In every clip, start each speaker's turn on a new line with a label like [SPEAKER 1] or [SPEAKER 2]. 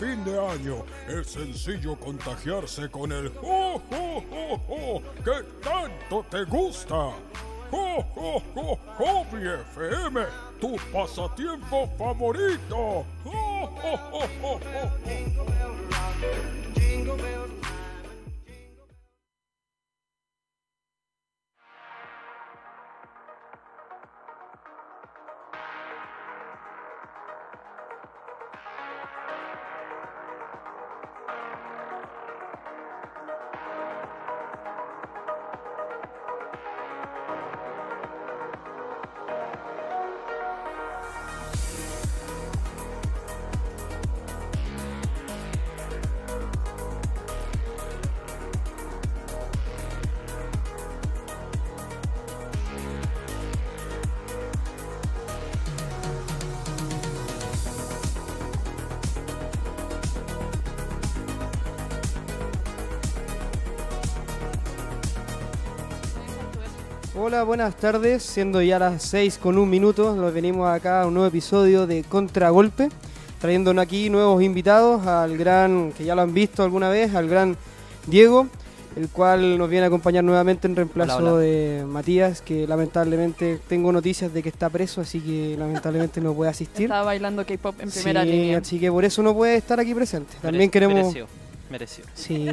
[SPEAKER 1] Fin de año es sencillo contagiarse con el ¡Oh, oh, oh, oh! que tanto te gusta. ¡Oh, oh, oh! Hobby FM, tu pasatiempo favorito. ¡Oh, oh, oh, oh, oh!
[SPEAKER 2] Hola, buenas tardes. Siendo ya las 6 con un minuto, nos venimos acá a un nuevo episodio de Contragolpe, trayéndonos aquí nuevos invitados al gran, que ya lo han visto alguna vez, al gran Diego, el cual nos viene a acompañar nuevamente en reemplazo
[SPEAKER 3] Hola, hola.
[SPEAKER 2] de Matías, que lamentablemente tengo noticias de que está preso, así que lamentablemente no puede asistir.
[SPEAKER 4] Estaba bailando K-pop en primera
[SPEAKER 2] Sí,
[SPEAKER 4] línea.
[SPEAKER 2] Así que por eso no puede estar aquí presente. También queremos...
[SPEAKER 3] mereció.
[SPEAKER 2] Sí.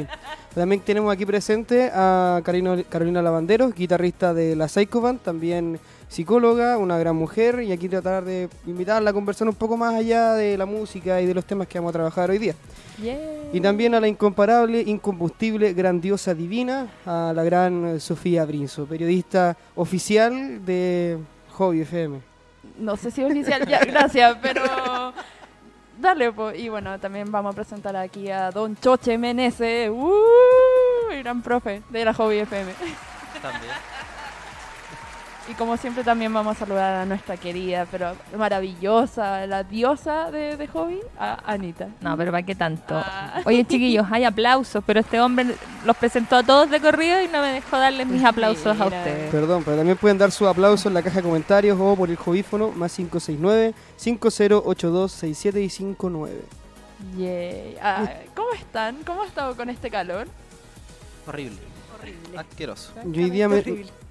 [SPEAKER 2] También tenemos aquí presente a Carino- Carolina Lavanderos, guitarrista de la Psycho Band, también psicóloga, una gran mujer, y aquí tratar de invitarla a conversar un poco más allá de la música y de los temas que vamos a trabajar hoy día. Y también a la incomparable, incombustible, grandiosa, divina, a la gran Sofía Brinzo, periodista oficial de Hobby FM.
[SPEAKER 4] No sé si oficial ya, gracias, pero dale, po. y bueno, también vamos a presentar aquí a Don Choche Menese, ¡uh! gran profe de la Hobby FM.
[SPEAKER 3] También.
[SPEAKER 4] Y como siempre también vamos a saludar a nuestra querida, pero maravillosa, la diosa de, de Hobby, a Anita.
[SPEAKER 5] No, pero ¿para qué tanto?
[SPEAKER 4] Ah.
[SPEAKER 5] Oye, chiquillos, hay aplausos, pero este hombre los presentó a todos de corrido y no me dejó darles mis aplausos a ustedes.
[SPEAKER 2] Perdón, pero también pueden dar su aplauso en la caja de comentarios o por el jovífono más 569-5082-67 y 59.
[SPEAKER 4] Yay. Ah, ¿Cómo están? ¿Cómo ha estado con este calor?
[SPEAKER 3] Horrible. Asqueroso.
[SPEAKER 2] Yo hoy día me,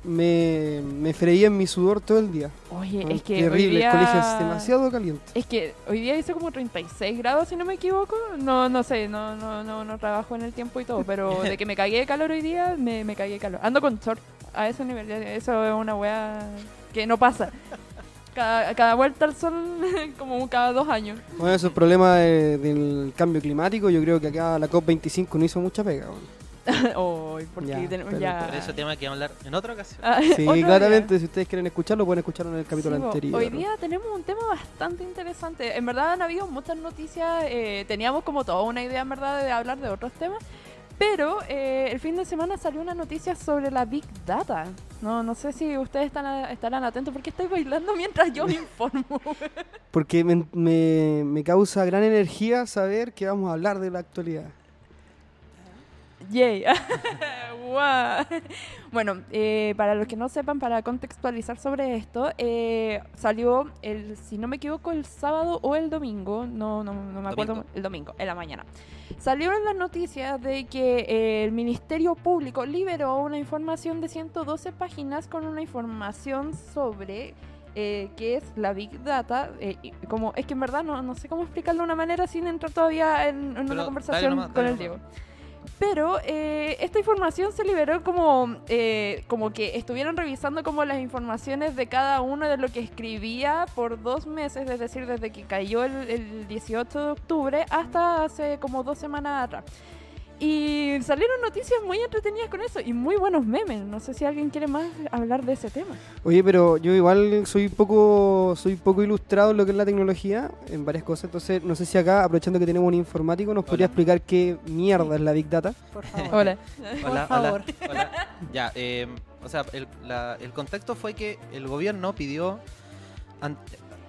[SPEAKER 2] me, me freía en mi sudor todo el día.
[SPEAKER 4] Oye, es que hoy
[SPEAKER 2] Terrible,
[SPEAKER 4] día...
[SPEAKER 2] el colegio es demasiado caliente.
[SPEAKER 4] Es que hoy día hizo como 36 grados, si no me equivoco. No no sé, no no no, no trabajo en el tiempo y todo, pero de que me cagué de calor hoy día, me, me cagué de calor. Ando con short a ese nivel, eso es una wea que no pasa. Cada, cada vuelta al sol como cada dos años.
[SPEAKER 2] Bueno, esos problemas de- del cambio climático, yo creo que acá la COP25 no hizo mucha pega. bueno.
[SPEAKER 4] Hoy, porque
[SPEAKER 2] Ya,
[SPEAKER 4] tenemos
[SPEAKER 2] pero-
[SPEAKER 4] ya...
[SPEAKER 3] Por ese tema que hablar en otra ocasión.
[SPEAKER 4] Ah,
[SPEAKER 2] Sí,
[SPEAKER 4] otro día.
[SPEAKER 2] claramente, si ustedes quieren escucharlo, pueden escucharlo en el capítulo
[SPEAKER 4] Sí,
[SPEAKER 2] anterior.
[SPEAKER 4] Hoy día tenemos un tema bastante interesante. En verdad han habido muchas noticias. eh, teníamos como toda una idea, en verdad, de hablar de otros temas. Pero eh, el fin de semana salió una noticia sobre la Big Data. No, no sé si ustedes están a- estarán atentos porque estoy bailando mientras yo me informo.
[SPEAKER 2] Porque me, me- me causa gran energía saber que vamos a hablar de la actualidad.
[SPEAKER 4] Yay. Guau. Bueno, eh, para los que no sepan, para contextualizar sobre esto, eh, salió, el, si no me equivoco, el sábado o el domingo, no, no, no me acuerdo,
[SPEAKER 3] Domingo.
[SPEAKER 4] el domingo, en la mañana. Salieron las noticias de que eh, el Ministerio Público liberó una información de 112 páginas con una información sobre eh, qué es la Big Data. eh, como Es que en verdad no, no sé cómo explicarlo de una manera sin entrar todavía en, en una conversación
[SPEAKER 3] nomás,
[SPEAKER 4] con el
[SPEAKER 3] nomás.
[SPEAKER 4] Pero eh, esta información se liberó como, eh, como que estuvieron revisando como las informaciones de cada uno de lo que escribía por dos meses, es decir, desde que cayó el, el 18 de octubre hasta hace como dos semanas atrás. Y salieron noticias muy entretenidas con eso y muy buenos memes. No sé si alguien quiere más hablar de ese tema.
[SPEAKER 2] Oye, pero yo igual soy poco soy poco ilustrado en lo que es la tecnología, en varias cosas. Entonces, no sé si acá, aprovechando que tenemos un informático, nos podría explicar qué mierda es la Big Data.
[SPEAKER 5] Por favor.
[SPEAKER 4] Hola.
[SPEAKER 3] Hola,
[SPEAKER 5] Por favor.
[SPEAKER 3] hola, hola. Ya, eh, o sea, el, la- el contexto fue que el gobierno pidió.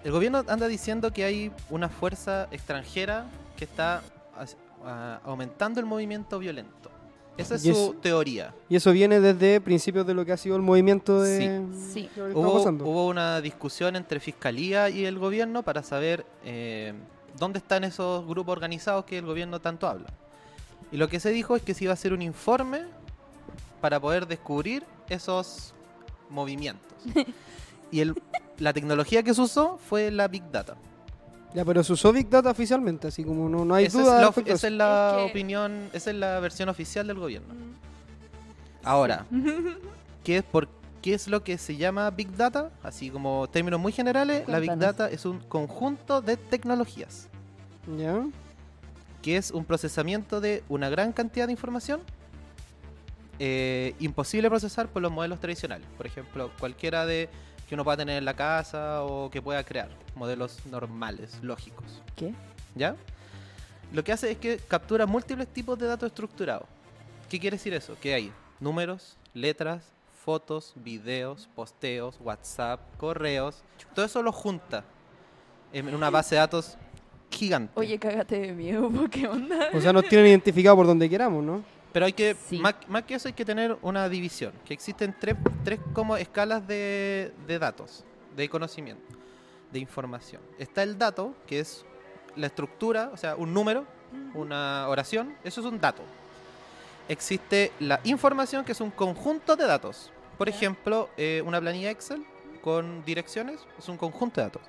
[SPEAKER 3] el gobierno anda diciendo que hay una fuerza extranjera que está a- aumentando el movimiento violento. Esa es
[SPEAKER 2] Y
[SPEAKER 3] su teoría.
[SPEAKER 2] Y eso viene desde principios de lo que ha sido el movimiento de...
[SPEAKER 4] Sí.
[SPEAKER 3] Hubo,
[SPEAKER 2] pasando.
[SPEAKER 3] hubo una discusión entre fiscalía y el gobierno para saber eh, dónde están esos grupos organizados que el gobierno tanto habla. Y lo que se dijo es que se iba a hacer un informe para poder descubrir esos movimientos. y el, la tecnología que se usó fue la Big Data.
[SPEAKER 2] Ya, pero se usó Big Data oficialmente, así como no, no hay
[SPEAKER 3] esa
[SPEAKER 2] duda.
[SPEAKER 3] es la, esa es la
[SPEAKER 4] Es que-
[SPEAKER 3] opinión, esa es la versión oficial del gobierno.
[SPEAKER 4] Mm.
[SPEAKER 3] Ahora, ¿qué es, por, ¿qué es lo que se llama Big Data? Así como términos muy generales, la Big. Data es un conjunto de tecnologías,
[SPEAKER 2] ¿Ya?
[SPEAKER 3] que es un procesamiento de una gran cantidad de información eh, imposible de procesar por los modelos tradicionales. Por ejemplo, cualquiera de que uno pueda tener en la casa o que pueda crear, modelos normales, lógicos.
[SPEAKER 5] ¿Qué?
[SPEAKER 3] ¿Ya? Lo que hace es que captura múltiples tipos de datos estructurados. ¿Qué quiere decir eso? Que hay números, letras, fotos, videos, posteos, WhatsApp, correos. Todo eso lo junta en una base de datos gigante.
[SPEAKER 4] Oye, cágate de miedo, ¿qué onda?
[SPEAKER 2] O sea, nos tienen identificado por donde queramos, ¿no?
[SPEAKER 3] Pero hay que,
[SPEAKER 5] Sí.
[SPEAKER 3] más, más que eso, hay que tener una división. Que existen tres, tres como escalas de, de datos, de conocimiento, de información. Está el dato, que es la estructura, o sea, un número, una oración, eso es un dato. Existe la información, que es un conjunto de datos. Por ejemplo, eh, una planilla Excel con direcciones es un conjunto de datos.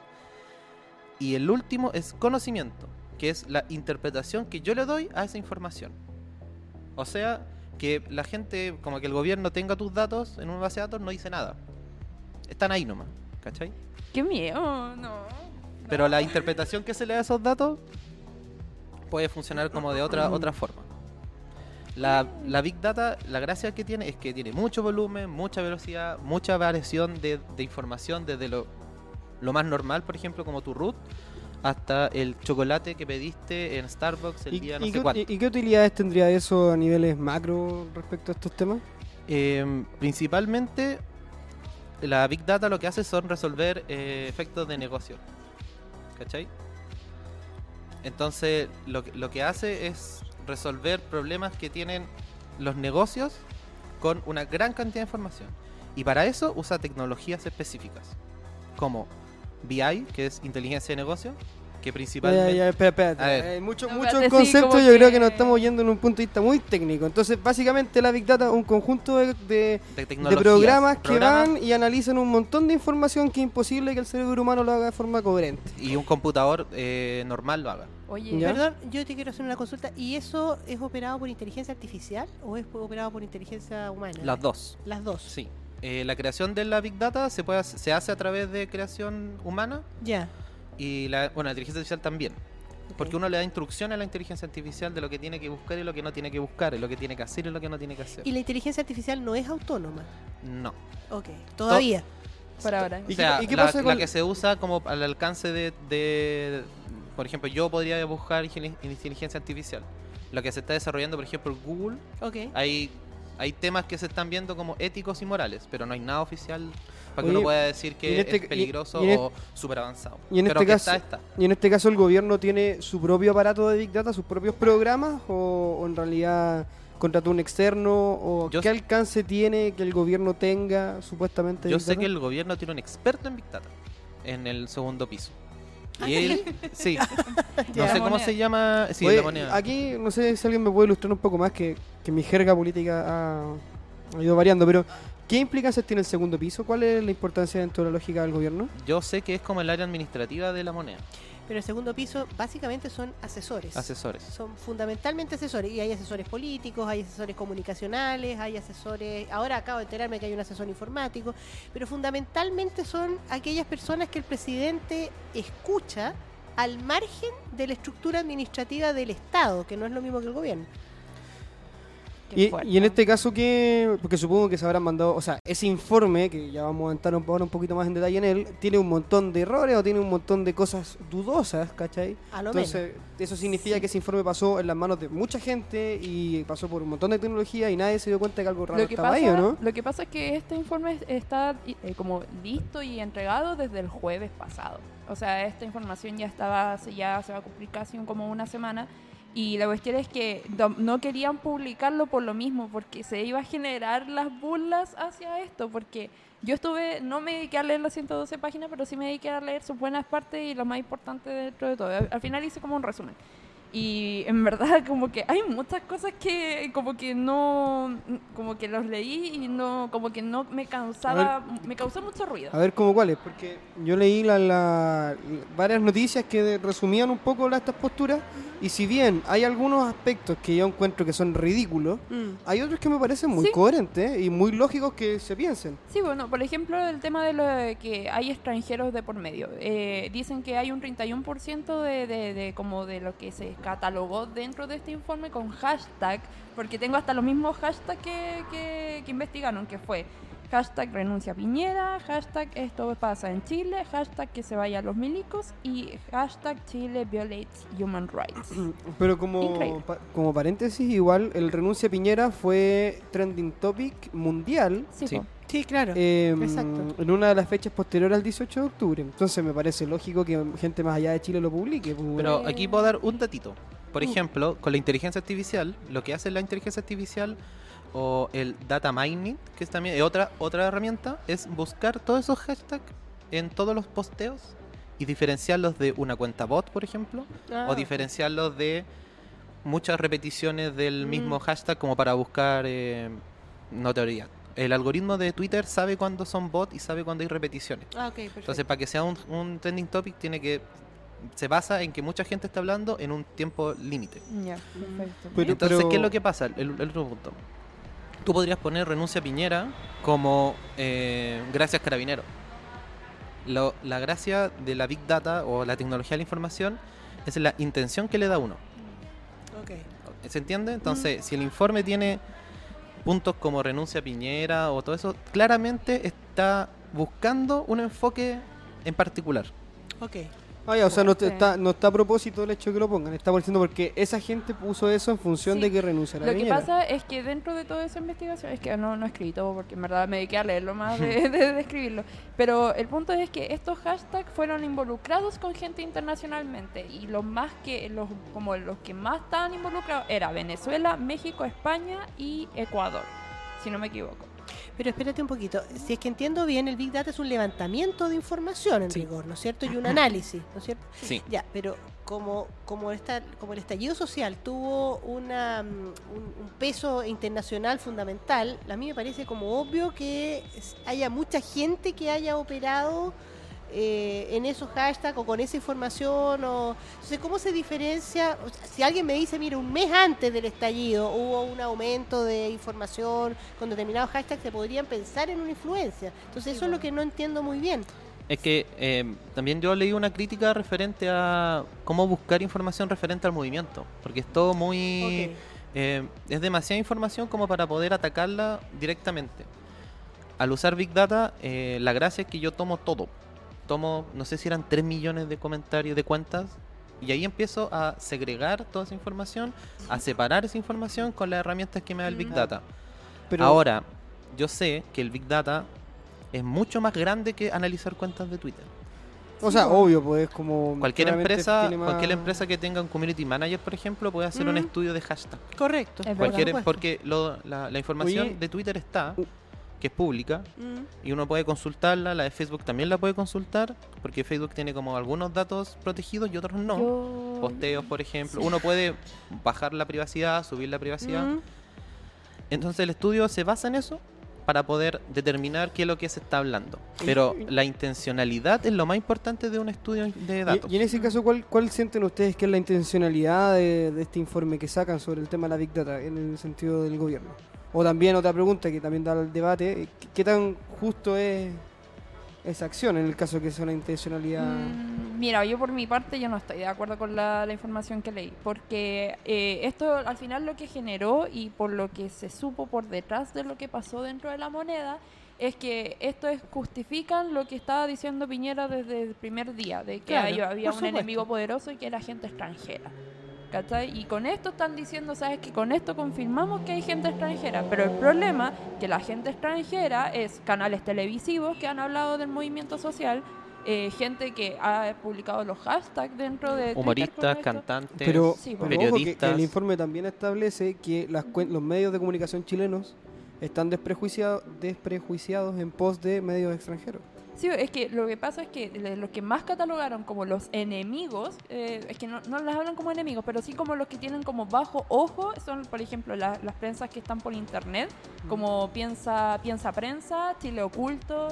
[SPEAKER 3] Y el último es conocimiento, que es la interpretación que yo le doy a esa información. O sea, que la gente, como que el gobierno tenga tus datos en una base de datos, no dice nada. Están ahí nomás, ¿cachai?
[SPEAKER 4] Qué miedo, no.
[SPEAKER 3] Pero la interpretación que se le da a esos datos puede funcionar como de otra, otra forma. La, la Big Data, la gracia que tiene es que tiene mucho volumen, mucha velocidad, mucha variación de, de información desde lo, lo más normal, por ejemplo, como tu root, hasta el chocolate que pediste en Starbucks el
[SPEAKER 2] ¿Y,
[SPEAKER 3] día no sé
[SPEAKER 2] qué,
[SPEAKER 3] cuánto.
[SPEAKER 2] y- qué utilidades tendría eso a niveles macro respecto a estos temas?
[SPEAKER 3] Eh, principalmente, la Big Data lo que hace son resolver eh, efectos de negocio. ¿Cachai? Entonces, lo, que- lo que hace es resolver problemas que tienen los negocios con una gran cantidad de información. Y para eso usa tecnologías específicas, como BI, que es inteligencia de negocio, que
[SPEAKER 2] Ya,
[SPEAKER 3] principalmente...
[SPEAKER 2] ya, espera, espérate.
[SPEAKER 3] A ver.
[SPEAKER 2] Mucho-
[SPEAKER 4] No,
[SPEAKER 2] muchos
[SPEAKER 4] sí,
[SPEAKER 2] conceptos yo creo que
[SPEAKER 4] que-
[SPEAKER 2] nos estamos yendo en un punto de vista muy técnico. Entonces, básicamente la Big Data es un conjunto de, de-
[SPEAKER 3] de,
[SPEAKER 2] de
[SPEAKER 3] tecnologías,
[SPEAKER 2] programas que
[SPEAKER 3] programas
[SPEAKER 2] van y analizan un montón de información que es imposible que el cerebro humano lo haga de forma coherente.
[SPEAKER 3] Y un computador eh, normal lo haga.
[SPEAKER 4] Oye,
[SPEAKER 2] ¿Ya?
[SPEAKER 6] Perdón, yo te quiero hacer una consulta. ¿Y eso es operado por inteligencia artificial o es operado por inteligencia humana?
[SPEAKER 3] Las dos.
[SPEAKER 6] Las dos.
[SPEAKER 3] Sí. Eh, la creación de la Big Data se, puede, se hace a través de creación humana
[SPEAKER 6] Ya.
[SPEAKER 3] y la, bueno, la inteligencia artificial también. Porque uno le da instrucciones a la inteligencia artificial de lo que tiene que buscar y lo que no tiene que buscar, y lo que tiene que hacer y lo que no tiene que hacer.
[SPEAKER 6] ¿Y la inteligencia artificial no es autónoma?
[SPEAKER 3] No.
[SPEAKER 6] Ok. Todavía.
[SPEAKER 4] por ahora.
[SPEAKER 2] ¿Y
[SPEAKER 3] o
[SPEAKER 2] qué-
[SPEAKER 3] sea,
[SPEAKER 2] y qué
[SPEAKER 3] la,
[SPEAKER 2] pasa
[SPEAKER 3] la
[SPEAKER 2] con-
[SPEAKER 3] que se usa como al alcance de, de- por ejemplo, yo podría buscar inteligencia artificial. Lo que se está desarrollando, por ejemplo, en Google,
[SPEAKER 6] Ok.
[SPEAKER 3] hay, hay temas que se están viendo como éticos y morales, pero no hay nada oficial para que
[SPEAKER 2] Oye,
[SPEAKER 3] uno pueda decir que
[SPEAKER 2] este-
[SPEAKER 3] es
[SPEAKER 2] y-
[SPEAKER 3] peligroso
[SPEAKER 2] y en
[SPEAKER 3] o súper avanzado.
[SPEAKER 2] y en
[SPEAKER 3] pero
[SPEAKER 2] este caso-
[SPEAKER 3] está, está.
[SPEAKER 2] Y en este caso el gobierno tiene su propio aparato de Big Data, sus propios programas, o, o en realidad contrató un externo, o
[SPEAKER 3] Yo
[SPEAKER 2] qué alcance tiene que el gobierno tenga supuestamente
[SPEAKER 3] Yo sé que el gobierno tiene un experto en Big Data en el segundo piso. Y él, sí, no sé cómo se llama. Sí,
[SPEAKER 2] Oye,
[SPEAKER 3] la moneda.
[SPEAKER 2] Aquí no sé si alguien me puede ilustrar un poco más, que, que mi jerga política ha, ha ido variando, pero ¿qué implicancias tiene el segundo piso? ¿Cuál es la importancia dentro de la lógica del gobierno?
[SPEAKER 3] Yo sé que es como el área administrativa de la moneda.
[SPEAKER 6] Pero el segundo piso básicamente son asesores.
[SPEAKER 3] Asesores.
[SPEAKER 6] Son fundamentalmente asesores. Y hay asesores políticos, hay asesores comunicacionales, hay asesores. Ahora acabo de enterarme que hay un asesor informático. Pero fundamentalmente son aquellas personas que el presidente escucha al margen de la estructura administrativa del Estado, que no es lo mismo que el gobierno.
[SPEAKER 2] Y, en este caso, ¿qué? Porque supongo que se habrán mandado, o sea, ese informe, que ya vamos a entrar un- ahora un poquito más en detalle en él, tiene un montón de errores o tiene un montón de cosas dudosas, ¿cachai?
[SPEAKER 6] A lo menos.
[SPEAKER 2] Entonces, eso significa
[SPEAKER 6] Sí.
[SPEAKER 2] que ese informe pasó en las manos de mucha gente y pasó por un montón de tecnología y nadie se dio cuenta de que algo raro
[SPEAKER 4] Lo que,
[SPEAKER 2] estaba
[SPEAKER 4] pasa,
[SPEAKER 2] ahí, ¿o no?
[SPEAKER 4] lo que pasa es que este informe está eh, como listo y entregado desde el jueves pasado. O sea, esta información ya estaba, ya se va a cumplir casi un- como una semana Y la cuestión es que no querían publicarlo por lo mismo, porque se iba a generar las burlas hacia esto, porque yo estuve, no me dediqué a leer las 112 páginas, pero sí me dediqué a leer sus buenas partes y lo más importante dentro de todo. Al final hice como un resumen. Y en verdad como que hay muchas cosas que como que no, como que los leí y no, como que no me causaba, me causó mucho ruido.
[SPEAKER 2] A ver, ¿cómo cuáles? Porque yo leí la, la- varias noticias que resumían un poco estas posturas y si bien hay algunos aspectos que yo encuentro que son ridículos,
[SPEAKER 6] Mm.
[SPEAKER 2] hay otros que me parecen muy
[SPEAKER 4] Sí.
[SPEAKER 2] coherentes y muy lógicos que se piensen.
[SPEAKER 4] Sí, bueno, por ejemplo, el tema de lo de que hay extranjeros de por medio. Eh, dicen que hay un 31% de, de, de como de lo que se catalogó dentro de este informe con hashtag, porque tengo hasta los mismos hashtags que, que, que investigaron, que fue hashtag renuncia Piñera, hashtag esto pasa en Chile, hashtag que se vayan los milicos y hashtag Chile violates human rights.
[SPEAKER 2] Pero como, pa- como paréntesis, igual el renuncia a Piñera fue trending topic mundial
[SPEAKER 4] Sí,
[SPEAKER 3] Sí.
[SPEAKER 6] Sí, claro.
[SPEAKER 2] eh,
[SPEAKER 6] Exacto.
[SPEAKER 2] en una de las fechas posteriores al 18 de octubre. Entonces me parece lógico que gente más allá de Chile lo publique. pues,
[SPEAKER 3] Pero aquí puedo dar un datito. Por
[SPEAKER 4] Mm.
[SPEAKER 3] ejemplo, con la inteligencia artificial, lo que hace la inteligencia artificial o el data mining, que es también otra, otra herramienta, es buscar todos esos hashtags en todos los posteos y diferenciarlos de una cuenta bot, por ejemplo,
[SPEAKER 6] Ah,
[SPEAKER 3] o diferenciarlos de muchas repeticiones del
[SPEAKER 6] Mm.
[SPEAKER 3] mismo hashtag como para buscar eh, no teoría. El algoritmo de Twitter sabe cuándo son bots y sabe cuándo hay repeticiones.
[SPEAKER 6] Ah, ok, perfecto.
[SPEAKER 3] Entonces, para que sea un, un trending topic, tiene que se basa en que mucha gente está hablando en un tiempo límite.
[SPEAKER 4] Ya, perfecto.
[SPEAKER 2] Pero-
[SPEAKER 3] Entonces, ¿qué es lo que pasa? El, el otro punto. Tú podrías poner renuncia a Piñera como eh, gracias carabinero. Lo- la gracia de la Big Data o la tecnología de la información es la intención que le da uno.
[SPEAKER 6] Ok.
[SPEAKER 3] ¿Se entiende? Entonces, si el informe tiene puntos como renuncia a Piñera o todo eso, claramente está buscando un enfoque en particular.
[SPEAKER 6] Ok.
[SPEAKER 2] Ah, ya, o sea, no está, no está a propósito el hecho de que lo pongan, está diciendo porque esa gente puso eso en función
[SPEAKER 4] Sí.
[SPEAKER 2] de que renunciara a
[SPEAKER 4] Lo que
[SPEAKER 2] Piñera.
[SPEAKER 4] pasa es que dentro de toda esa investigación, es que no, no escribí todo porque en verdad me dediqué a leerlo más de, de- de escribirlo, pero el punto es que estos hashtags fueron involucrados con gente internacionalmente y los más que, los, como los que más estaban involucrados era Venezuela, México, España y Ecuador, si no me equivoco.
[SPEAKER 6] Pero espérate un poquito. Si es que entiendo bien, el Big Data es un levantamiento de información en
[SPEAKER 3] Sí.
[SPEAKER 6] rigor, ¿no es cierto? Y un análisis, ¿no es cierto?
[SPEAKER 3] Sí.
[SPEAKER 6] Ya, pero como, como, esta, como el estallido social tuvo una, mm, un, un peso internacional fundamental, a mí me parece como obvio que haya mucha gente que haya operado eh, en esos hashtags o con esa información. O, entonces, ¿cómo se diferencia? O sea, si alguien me dice, mira, un mes antes del estallido hubo un aumento de información con determinados hashtags, se podrían pensar en una influencia. Entonces, eso es lo que no entiendo muy bien.
[SPEAKER 3] Es que eh, también yo leí una crítica referente a cómo buscar información referente al movimiento, porque es todo muy... Eh, es demasiada información como para poder atacarla directamente. Al usar Big Data, eh, la gracia es que yo tomo todo. Tomo, no sé si eran 3 millones de comentarios de cuentas, y ahí empiezo a segregar toda esa información, a separar esa información con las herramientas que me da el Big
[SPEAKER 6] Mm.
[SPEAKER 3] Data.
[SPEAKER 2] Pero,
[SPEAKER 3] Ahora, yo sé que el Big Data es mucho más grande que analizar cuentas de Twitter.
[SPEAKER 2] o sea, obvio, pues como...
[SPEAKER 3] Cualquier empresa,
[SPEAKER 2] más-
[SPEAKER 3] cualquier empresa que tenga un community manager, por ejemplo, puede hacer un
[SPEAKER 6] Mm.
[SPEAKER 3] estudio de hashtag.
[SPEAKER 6] Correcto.
[SPEAKER 4] Es
[SPEAKER 3] Cualquier, porque lo- la, la información
[SPEAKER 2] Oye.
[SPEAKER 3] de Twitter está. Que es pública,
[SPEAKER 6] Mm.
[SPEAKER 3] y uno puede consultarla. La de Facebook también la puede consultar, porque Facebook tiene como algunos datos protegidos y otros no.
[SPEAKER 4] Yo-
[SPEAKER 3] Posteos, por ejemplo. Uno puede bajar la privacidad, subir la privacidad.
[SPEAKER 6] Mm.
[SPEAKER 3] Entonces el estudio se basa en eso para poder determinar qué es lo que se está hablando. Pero la intencionalidad es lo más importante de un estudio de datos.
[SPEAKER 2] Y, y en ese caso, ¿cuál, ¿cuál sienten ustedes que es la intencionalidad de, de este informe que sacan sobre el tema de la Big Data en el sentido del gobierno? O también otra pregunta que también da el debate, ¿qué, qué tan justo es esa acción en el caso que sea una intencionalidad?
[SPEAKER 4] Mm, Mira, yo por mi parte yo no estoy de acuerdo con la, la información que leí, porque eh, esto al final lo que generó y por lo que se supo por detrás de lo que pasó dentro de la moneda es que esto es, justifican lo que estaba diciendo Piñera desde el primer día, de que
[SPEAKER 6] Claro,
[SPEAKER 4] había un
[SPEAKER 6] supuesto.
[SPEAKER 4] enemigo poderoso y que era gente extranjera. ¿Cachai? Y con esto están diciendo, ¿sabes? Que con esto confirmamos que hay gente extranjera. Pero el problema que la gente extranjera es canales televisivos que han hablado del movimiento social, eh, gente que ha publicado los hashtags dentro de
[SPEAKER 3] Humoristas, cantantes,
[SPEAKER 2] Pero,
[SPEAKER 4] Sí,
[SPEAKER 2] pero
[SPEAKER 4] pues.
[SPEAKER 2] ojo que- que,
[SPEAKER 3] periodistas.
[SPEAKER 2] el informe también establece que las cuen- los medios de comunicación chilenos están desprejuiciados, desprejuiciados en pos de medios extranjeros.
[SPEAKER 4] Sí, es que lo que pasa es que los que más catalogaron como los enemigos, eh, es que no, no las hablan como enemigos, pero sí como los que tienen como bajo ojo, son por ejemplo la- las prensas que están por internet, como Piensa, Piensa Prensa, Chile Oculto.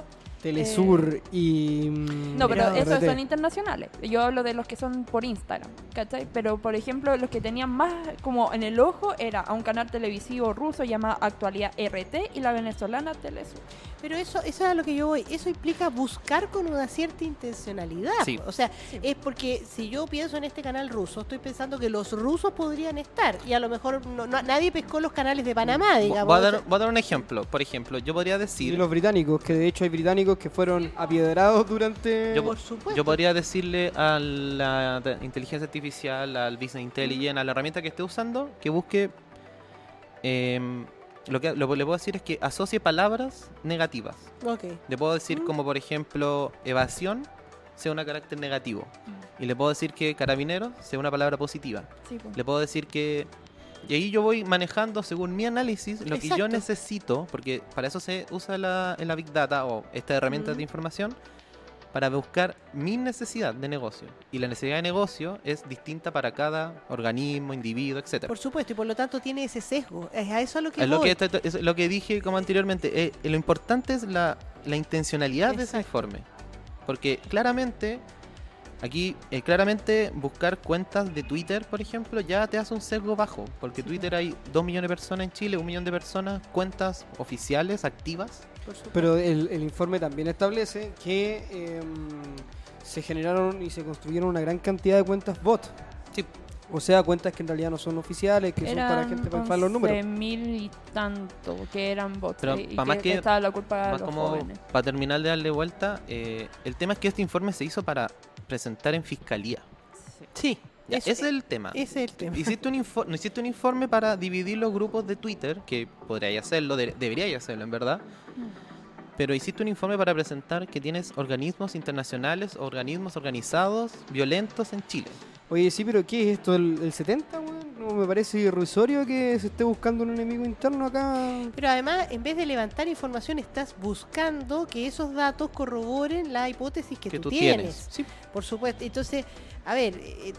[SPEAKER 2] Telesur y... mm,
[SPEAKER 4] Eh, No, pero
[SPEAKER 2] RT.
[SPEAKER 4] esos son internacionales. Yo hablo de los que son por Instagram, ¿cachai? Pero por ejemplo, los que tenían más como en el ojo era a un canal televisivo ruso llamado Actualidad RT y la venezolana Telesur.
[SPEAKER 6] Pero eso, eso es a lo que yo voy. Eso implica buscar con una cierta intencionalidad.
[SPEAKER 3] Sí.
[SPEAKER 6] O sea,
[SPEAKER 4] Sí.
[SPEAKER 6] es porque si yo pienso en este canal ruso, estoy pensando que los rusos podrían estar. Y a lo mejor no- no- nadie pescó los canales de Panamá, digamos.
[SPEAKER 3] Voy a, dar, voy a dar un ejemplo. Por ejemplo, yo podría
[SPEAKER 2] Y
[SPEAKER 3] decir,
[SPEAKER 2] los británicos, que de hecho hay británicos que fueron apiedrados durante...
[SPEAKER 3] Yo-
[SPEAKER 6] por supuesto.
[SPEAKER 3] yo podría decirle a la inteligencia artificial, al business intelligence, a la herramienta que esté usando, que busque. em, lo que lo que le puedo decir es que asocie palabras negativas. Le puedo decir
[SPEAKER 6] Mm.
[SPEAKER 3] como por ejemplo evasión sea una carácter negativo. Y le puedo decir que carabinero sea una palabra positiva.
[SPEAKER 4] Sí, pues.
[SPEAKER 3] Le puedo decir que... Y ahí yo voy manejando según mi análisis lo que yo
[SPEAKER 6] Exacto.
[SPEAKER 3] necesito, porque para eso se usa la, la Big Data o esta herramienta de información, para buscar mi necesidad de negocio. Y la necesidad de negocio es distinta para cada organismo, individuo, etcétera.
[SPEAKER 6] Por supuesto, y por lo tanto tiene ese sesgo. Es a eso a lo que
[SPEAKER 3] Es lo que, es lo que dije como anteriormente. eh, lo importante es la, la intencionalidad de ese
[SPEAKER 6] Exacto.
[SPEAKER 3] informe. Porque claramente, aquí, eh, claramente buscar cuentas de Twitter, por ejemplo, ya te hace un sesgo bajo. Porque Twitter hay 2 millones de personas en Chile, un millón de personas, cuentas oficiales, activas.
[SPEAKER 2] Pero el, el informe también establece que em, se generaron y se construyeron una gran cantidad de cuentas bot.
[SPEAKER 3] Sí.
[SPEAKER 2] O sea, cuentas que en realidad no son oficiales, que son para gente para inflar los números.
[SPEAKER 4] mil y tanto que eran bots.
[SPEAKER 3] Pero
[SPEAKER 4] y
[SPEAKER 3] pa' más que-
[SPEAKER 4] estaba la culpa de
[SPEAKER 3] Más
[SPEAKER 4] los
[SPEAKER 3] como
[SPEAKER 4] jóvenes.
[SPEAKER 3] para terminar de darle vuelta, eh, el tema es que este informe se hizo para presentar en fiscalía.
[SPEAKER 6] Sí,
[SPEAKER 3] Ya, ese es el tema.
[SPEAKER 6] ese es el tema.
[SPEAKER 3] Hiciste un, info- no hiciste un informe para dividir los grupos de Twitter, que podríais hacerlo, de- deberíais hacerlo en verdad. Pero hiciste un informe para presentar que tienes organismos internacionales, organismos organizados, violentos en Chile.
[SPEAKER 2] Oye, sí, pero ¿qué es esto? ¿El, el 70, weón? No me parece irrisorio que se esté buscando un enemigo interno acá.
[SPEAKER 6] Pero además, en vez de levantar información, estás buscando que esos datos corroboren la hipótesis que,
[SPEAKER 3] Que
[SPEAKER 6] tú,
[SPEAKER 3] tú
[SPEAKER 6] tienes.
[SPEAKER 3] tienes. Sí.
[SPEAKER 6] Por supuesto. Entonces, a ver, eh, eh,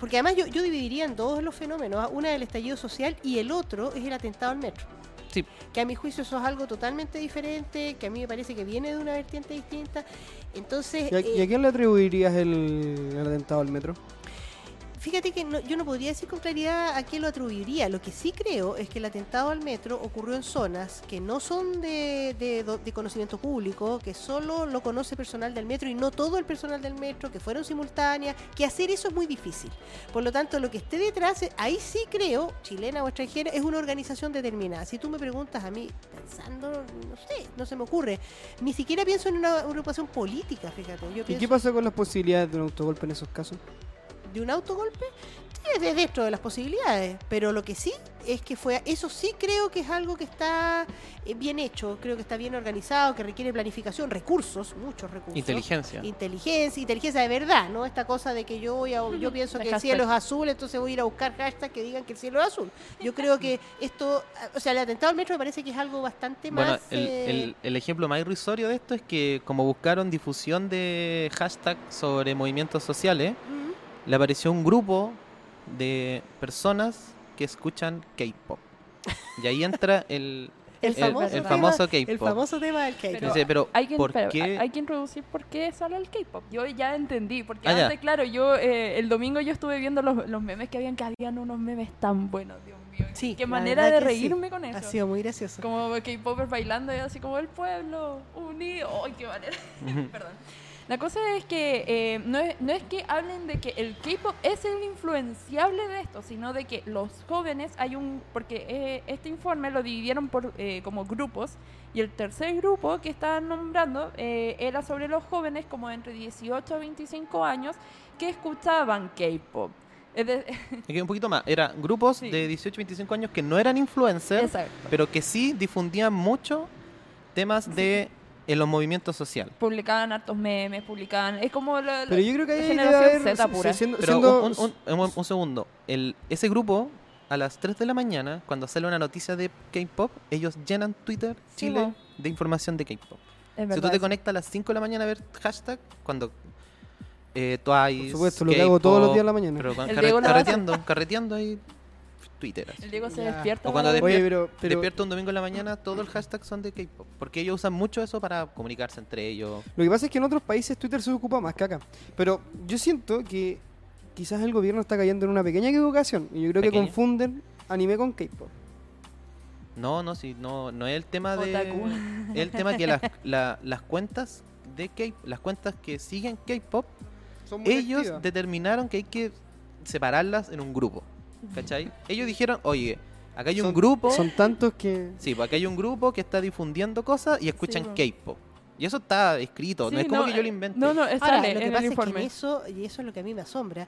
[SPEAKER 6] porque además yo, yo dividiría en dos los fenómenos. ¿ah? Una es el estallido social y el otro es el atentado al metro.
[SPEAKER 3] Sí.
[SPEAKER 6] Que a mi juicio eso es algo totalmente diferente, que a mí me parece que viene de una vertiente distinta. Entonces,
[SPEAKER 2] ¿Y a,
[SPEAKER 6] eh,
[SPEAKER 2] y a quién le atribuirías el, el atentado al metro?
[SPEAKER 6] Fíjate que no- yo no podría decir con claridad a qué lo atribuiría. Lo que sí creo es que el atentado al metro ocurrió en zonas que no son de, de de conocimiento público, que solo lo conoce personal del metro y no todo el personal del metro, que fueron simultáneas, que hacer eso es muy difícil. Por lo tanto, lo que esté detrás, ahí sí creo, chilena o extranjera, es una organización determinada. Si tú me preguntas a mí, pensando, no sé, no se me ocurre. Ni siquiera pienso en una agrupación política, fíjate. Yo
[SPEAKER 2] ¿Y qué pasa con las posibilidades de un autogolpe en esos casos?
[SPEAKER 6] De un autogolpe, sí, es de dentro de las posibilidades. Pero lo que sí es que fue, eso sí creo que es algo que está eh, bien hecho, creo que está bien organizado, que requiere planificación, recursos, muchos recursos.
[SPEAKER 3] Inteligencia.
[SPEAKER 6] Inteligencia, inteligencia de verdad, ¿no? Esta cosa de que yo voy a, yo pienso que el cielo es azul, entonces voy a ir a buscar hashtags que digan que el cielo es azul. Yo creo que esto, o sea, el atentado al metro me parece que es algo bastante
[SPEAKER 3] Bueno,
[SPEAKER 6] más...
[SPEAKER 3] el,
[SPEAKER 6] eh,
[SPEAKER 3] el- el ejemplo más irrisorio de esto es que como buscaron difusión de hashtag sobre movimientos sociales,
[SPEAKER 6] mm,
[SPEAKER 3] le apareció un grupo de personas que escuchan K-pop. Y ahí entra el,
[SPEAKER 6] el,
[SPEAKER 3] el-
[SPEAKER 6] famoso,
[SPEAKER 3] el
[SPEAKER 6] tema-
[SPEAKER 3] famoso
[SPEAKER 6] el
[SPEAKER 3] K-pop.
[SPEAKER 6] famoso tema del K-pop.
[SPEAKER 3] Pero
[SPEAKER 4] hay que,
[SPEAKER 3] ¿por
[SPEAKER 4] pero
[SPEAKER 3] qué?
[SPEAKER 4] hay, que introducir por qué sale el K-pop. Yo ya entendí, porque
[SPEAKER 3] Ah, ya.
[SPEAKER 4] antes, claro, yo eh, el domingo yo estuve viendo los, los memes que habían, que habían unos memes tan buenos, Dios mío.
[SPEAKER 6] Sí,
[SPEAKER 4] Qué manera de
[SPEAKER 6] sí.
[SPEAKER 4] reírme con eso.
[SPEAKER 6] Ha sido muy gracioso.
[SPEAKER 4] Como K-popers bailando y así como el pueblo unido. ¡Ay, qué manera! Perdón. La cosa es que eh, no, es, no es que hablen de que el K-pop es el influenciable de esto, sino de que los jóvenes hay un... Porque eh, este informe lo dividieron por eh, como grupos y el tercer grupo que estaban nombrando eh, era sobre los jóvenes como entre 18 a 25 años que escuchaban K-pop.
[SPEAKER 3] Un poquito más. Eran grupos
[SPEAKER 4] Sí.
[SPEAKER 3] de 18 25 años que no eran influencers,
[SPEAKER 4] Exacto.
[SPEAKER 3] pero que sí difundían mucho temas de en los movimientos sociales.
[SPEAKER 4] Publicaban hartos memes, publicaban... Es como la, la-
[SPEAKER 2] Pero yo creo que ahí debe
[SPEAKER 4] generación
[SPEAKER 2] haber,
[SPEAKER 4] Z pura.
[SPEAKER 2] siendo-
[SPEAKER 3] Pero
[SPEAKER 2] siendo-
[SPEAKER 3] un, un- un- un segundo, el, ese grupo a las 3 de la mañana, cuando sale una noticia de K-pop, ellos llenan Twitter Chile de información de K-pop.
[SPEAKER 4] Es
[SPEAKER 3] Si tú te conectas a las 5 de la mañana a ver hashtag, cuando eh, Twice,
[SPEAKER 2] Por supuesto, lo que hago todos los días en la mañana.
[SPEAKER 3] Pero carre- carreteando, carreteando ahí Twitter. así.
[SPEAKER 4] El Diego se despierta.
[SPEAKER 3] O cuando
[SPEAKER 2] Oye,
[SPEAKER 3] despier-
[SPEAKER 2] pero, pero
[SPEAKER 3] Despierto un domingo en la mañana, todos los hashtags son de K-pop. Porque ellos usan mucho eso para comunicarse entre ellos.
[SPEAKER 2] lo que pasa es que en otros países Twitter se ocupa más que acá. Pero yo siento que quizás el gobierno está cayendo en una pequeña equivocación. Y yo creo que confunden anime con K-pop.
[SPEAKER 3] No, no, sí, no, no es el tema de.
[SPEAKER 4] Otaku.
[SPEAKER 3] Es el tema que las, la- las cuentas de K las cuentas que siguen K-pop,
[SPEAKER 2] Son muy
[SPEAKER 3] ellos
[SPEAKER 2] activas.
[SPEAKER 3] determinaron que hay que separarlas en un grupo. ¿Cachai? Ellos dijeron, oye, acá hay un
[SPEAKER 2] Son-
[SPEAKER 3] grupo.
[SPEAKER 2] Son tantos que.
[SPEAKER 3] Sí, pues acá hay un grupo que está difundiendo cosas y escuchan
[SPEAKER 4] po.
[SPEAKER 3] K-pop. Y eso está escrito,
[SPEAKER 4] Sí,
[SPEAKER 3] no es como
[SPEAKER 4] no,
[SPEAKER 3] que yo lo
[SPEAKER 4] eh,
[SPEAKER 3] invente.
[SPEAKER 4] No, no, es
[SPEAKER 6] Ahora, lo que
[SPEAKER 4] en
[SPEAKER 6] pasa
[SPEAKER 4] el
[SPEAKER 6] es que en
[SPEAKER 4] informe.
[SPEAKER 6] eso, y eso es lo que a mí me asombra,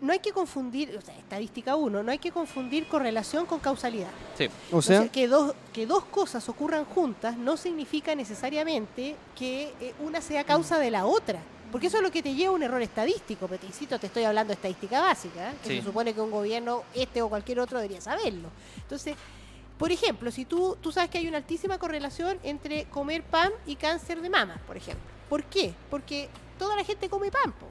[SPEAKER 6] no hay que confundir, o sea, estadística 1, no hay que confundir correlación con causalidad.
[SPEAKER 3] Sí.
[SPEAKER 2] O sea,
[SPEAKER 6] que, dos, que dos cosas ocurran juntas no significa necesariamente que eh, una sea causa de la otra. Porque eso es lo que te lleva a un error estadístico. Pero te insisto, te estoy hablando de estadística básica, ¿eh? que
[SPEAKER 3] Sí.
[SPEAKER 6] se supone que un gobierno, este o cualquier otro, debería saberlo. Entonces, por ejemplo, si tú, tú sabes que hay una altísima correlación entre comer pan y cáncer de mama, por ejemplo. ¿Por qué? Porque toda la gente come pan. po.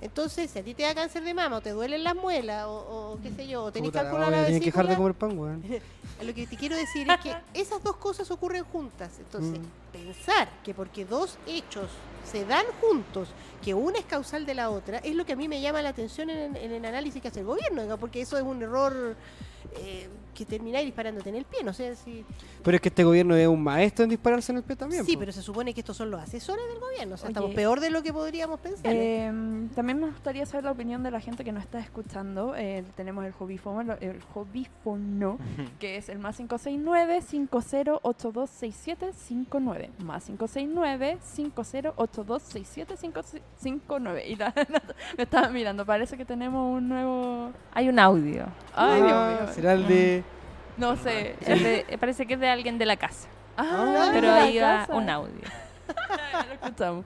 [SPEAKER 6] Entonces, si a ti te da cáncer de mama o te duelen las muelas o, o qué sé yo, o tenés
[SPEAKER 2] puta,
[SPEAKER 6] cálculo a la
[SPEAKER 2] tienen que dejar de
[SPEAKER 6] vesícula,
[SPEAKER 2] comer pan, weón.
[SPEAKER 6] lo que te quiero decir es que esas dos cosas ocurren juntas. Entonces,
[SPEAKER 2] Mm.
[SPEAKER 6] pensar que porque dos hechos se dan juntos, que una es causal de la otra, es lo que a mí me llama la atención en, en el análisis que hace el gobierno, diga, porque eso es un error eh, que termináis disparándote en el pie. No sé si.
[SPEAKER 2] Pero es que este gobierno es un maestro en dispararse en el pie también.
[SPEAKER 6] sí,
[SPEAKER 2] po.
[SPEAKER 6] pero se supone que estos son los asesores del gobierno. O sea,
[SPEAKER 4] Oye.
[SPEAKER 6] estamos peor de lo que podríamos pensar. ¿eh?
[SPEAKER 4] Eh, también me gustaría saber la opinión de la gente que nos está escuchando. Eh, tenemos el hobbyfono, el hobbyfono que es el más 569 50826759 más 569 50826759 y la, me estaba mirando, parece que tenemos un nuevo
[SPEAKER 5] Hay un audio.
[SPEAKER 4] Ay, Dios
[SPEAKER 2] Ah,
[SPEAKER 4] mío.
[SPEAKER 2] Será el de.
[SPEAKER 4] No sé.
[SPEAKER 5] Es de- parece que es de alguien de la casa.
[SPEAKER 4] Ah,
[SPEAKER 5] Pero
[SPEAKER 4] la
[SPEAKER 5] ahí va
[SPEAKER 4] casa.
[SPEAKER 5] un audio.
[SPEAKER 4] Lo escuchamos.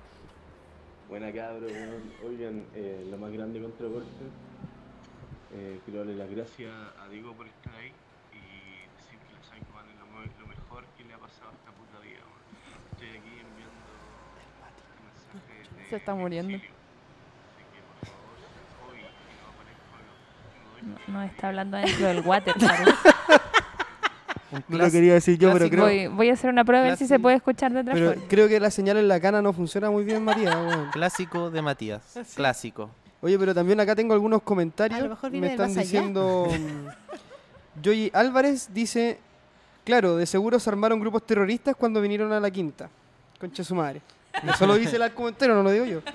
[SPEAKER 7] Buena cabro, weón. Oigan, eh, lo más grande contragolpe. Eh, quiero darle las gracias a Diego por estar ahí y decir que la Psycho Man es lo, mejor que le ha pasado a esta puta vida. Estoy aquí enviando este mensaje de
[SPEAKER 4] Se está muriendo.
[SPEAKER 7] exilio. Así que por favor, hoy, si no aparezco, no,
[SPEAKER 5] está hablando dentro del water. claro.
[SPEAKER 2] No lo quería decir yo, pero creo,
[SPEAKER 5] Voy, voy a hacer una prueba a ver si se puede escuchar de otra
[SPEAKER 2] pero
[SPEAKER 5] forma.
[SPEAKER 2] creo que la señal en la cana no funciona muy bien, María. weón.
[SPEAKER 3] Clásico de Matías. Clásico.
[SPEAKER 2] Oye, pero también acá tengo algunos comentarios.
[SPEAKER 6] A lo mejor
[SPEAKER 2] Me
[SPEAKER 6] del
[SPEAKER 2] están
[SPEAKER 6] más allá.
[SPEAKER 2] diciendo. mm, Álvarez dice: Claro, de seguro se armaron grupos terroristas cuando vinieron a la quinta. Concha su madre. Eso lo dice el comentario, no lo digo yo.
[SPEAKER 3] Ya,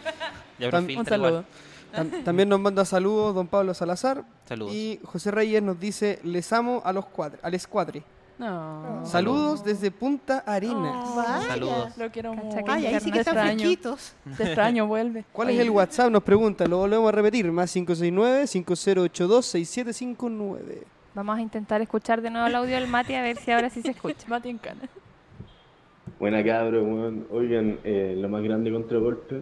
[SPEAKER 3] pero
[SPEAKER 2] Tan-
[SPEAKER 3] filtra
[SPEAKER 4] Un saludo.
[SPEAKER 2] Tam- también nos manda saludos don Pablo Salazar.
[SPEAKER 3] Saludos.
[SPEAKER 2] Y José Reyes nos dice: Les amo a los cuadri, al escuadre.
[SPEAKER 4] No.
[SPEAKER 2] Saludos desde Punta Arenas.
[SPEAKER 6] Vaya.
[SPEAKER 3] Saludos.
[SPEAKER 4] Lo quiero
[SPEAKER 5] Cacha
[SPEAKER 4] mucho.
[SPEAKER 5] que
[SPEAKER 6] Ay, ahí sí que están
[SPEAKER 4] extraño.
[SPEAKER 6] fresquitos.
[SPEAKER 4] Te extraño, vuelve.
[SPEAKER 2] ¿Cuál es el WhatsApp? Nos pregunta, lo volvemos a repetir, más 569-5082-6759.
[SPEAKER 5] Vamos a intentar escuchar de nuevo el audio del Mati a ver si ahora sí se escucha.
[SPEAKER 4] Mati en cana.
[SPEAKER 7] Buena cabro, weón. Oigan, eh, lo más grande contragolpe.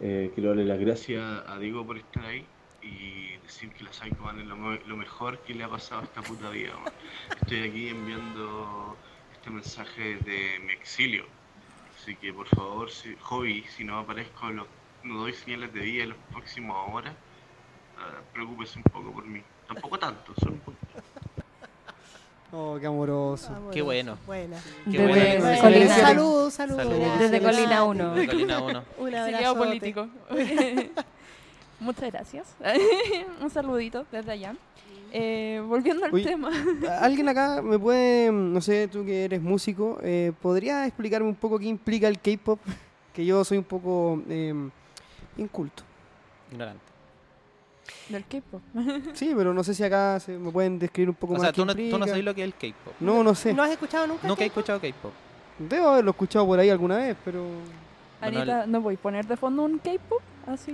[SPEAKER 7] Eh, quiero darle las gracias a Diego por estar ahí y decir que la Psycho Man es lo, lo mejor que le ha pasado a esta puta vida. Estoy aquí enviando este mensaje de mi exilio. Así que por favor, si, hobby, si no aparezco, lo- no doy señales de vida en las próximas horas, ah, preocúpese un poco por mí. Tampoco tanto, solo un poco.
[SPEAKER 2] Oh, qué amoroso.
[SPEAKER 6] Vámonos.
[SPEAKER 3] bueno.
[SPEAKER 6] Buena.
[SPEAKER 3] Qué
[SPEAKER 5] Desde
[SPEAKER 3] bueno.
[SPEAKER 5] Colina,
[SPEAKER 6] Salud, salud.
[SPEAKER 3] Salud.
[SPEAKER 5] Desde Colina
[SPEAKER 6] gracias.
[SPEAKER 5] 1.
[SPEAKER 3] De Colina 1.
[SPEAKER 6] Un abrazo.
[SPEAKER 4] político. Muchas gracias. Un saludito desde allá. Eh, volviendo al tema.
[SPEAKER 2] ¿Alguien acá me puede, no sé, tú que eres músico, eh, ¿podría explicarme un poco qué implica el K-pop? Que yo soy un poco eh, inculto.
[SPEAKER 3] Ignorante.
[SPEAKER 4] Del K-pop.
[SPEAKER 2] Sí, pero no sé si acá se me pueden describir un poco
[SPEAKER 3] O
[SPEAKER 2] más
[SPEAKER 3] sea,
[SPEAKER 2] qué
[SPEAKER 3] tú no, tú no sabes lo que es el K-pop.
[SPEAKER 2] No, no sé.
[SPEAKER 6] ¿No has escuchado nunca?
[SPEAKER 3] Nunca he escuchado K-pop.
[SPEAKER 2] Debo haberlo escuchado por ahí alguna vez, pero...
[SPEAKER 3] Bueno,
[SPEAKER 4] Anita, ¿no voy a poner de fondo un K-pop? Así.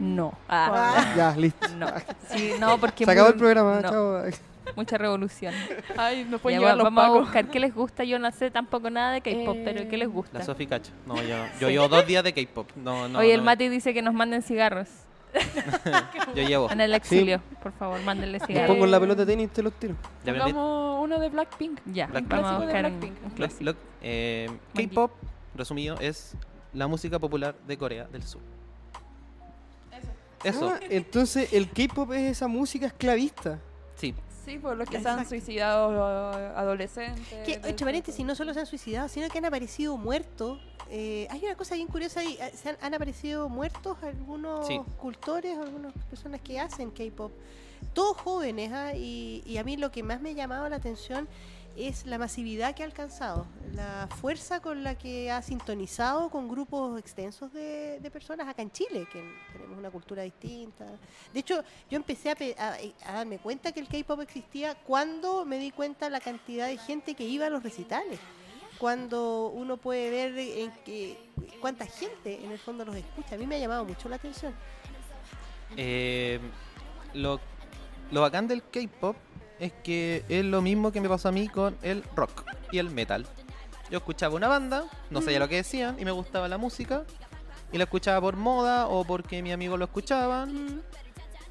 [SPEAKER 5] No.
[SPEAKER 4] Ah.
[SPEAKER 2] Ya, listo.
[SPEAKER 5] No. Sí, no, porque.
[SPEAKER 2] Se acabó
[SPEAKER 5] muy-
[SPEAKER 2] el programa,
[SPEAKER 5] no.
[SPEAKER 2] chao.
[SPEAKER 5] Mucha revolución.
[SPEAKER 4] Ay, nos
[SPEAKER 5] Ya,
[SPEAKER 4] pueden llevar los
[SPEAKER 5] vamos a buscar qué les gusta. Yo no sé tampoco nada de K-pop,
[SPEAKER 4] Eh,
[SPEAKER 5] pero ¿qué les gusta?
[SPEAKER 3] La Sofi Cacho. No, yo, yo llevo dos días de K-pop. No, no,
[SPEAKER 5] Oye, el. Mati dice que nos manden cigarros.
[SPEAKER 3] Yo llevo.
[SPEAKER 5] En el exilio, por favor, mándenle
[SPEAKER 2] Te
[SPEAKER 5] cigarros.
[SPEAKER 2] pongo en la pelota de tenis y te los tiro.
[SPEAKER 3] Ya
[SPEAKER 4] uno de Blackpink.
[SPEAKER 5] Ya,
[SPEAKER 3] Black
[SPEAKER 5] vamos a buscar un,
[SPEAKER 4] Blackpink.
[SPEAKER 5] un
[SPEAKER 3] eh, K-pop, resumido, es la música popular de Corea del Sur. Eso.
[SPEAKER 2] Ah, entonces el K-pop es esa música esclavista.
[SPEAKER 3] Sí.
[SPEAKER 4] Sí, por los que se han suicidado uh, adolescentes.
[SPEAKER 6] Que, entre paréntesis, no solo se han suicidado, sino que han aparecido muertos. Eh, hay una cosa bien curiosa ahí. eh, Se han, han aparecido muertos algunos
[SPEAKER 3] Sí.
[SPEAKER 6] cultores, algunas personas que hacen K-pop. Todos jóvenes, ¿ah? y, y a mí lo que más me ha llamado la atención es la masividad que ha alcanzado, la fuerza con la que ha sintonizado con grupos extensos de, personas acá en Chile, que tenemos una cultura distinta. De hecho, yo empecé a, darme cuenta que el K-pop existía cuando me di cuenta la cantidad de gente que iba a los recitales. Cuando uno puede ver en que, cuánta gente en el fondo los escucha. A mí me ha llamado mucho la atención.
[SPEAKER 3] Eh, lo bacán del K-pop es que es lo mismo que me pasó a mí con el rock y el metal. Yo escuchaba una banda, no sabía lo que decían y me gustaba la música. Y la escuchaba por moda o porque mis amigos lo escuchaban.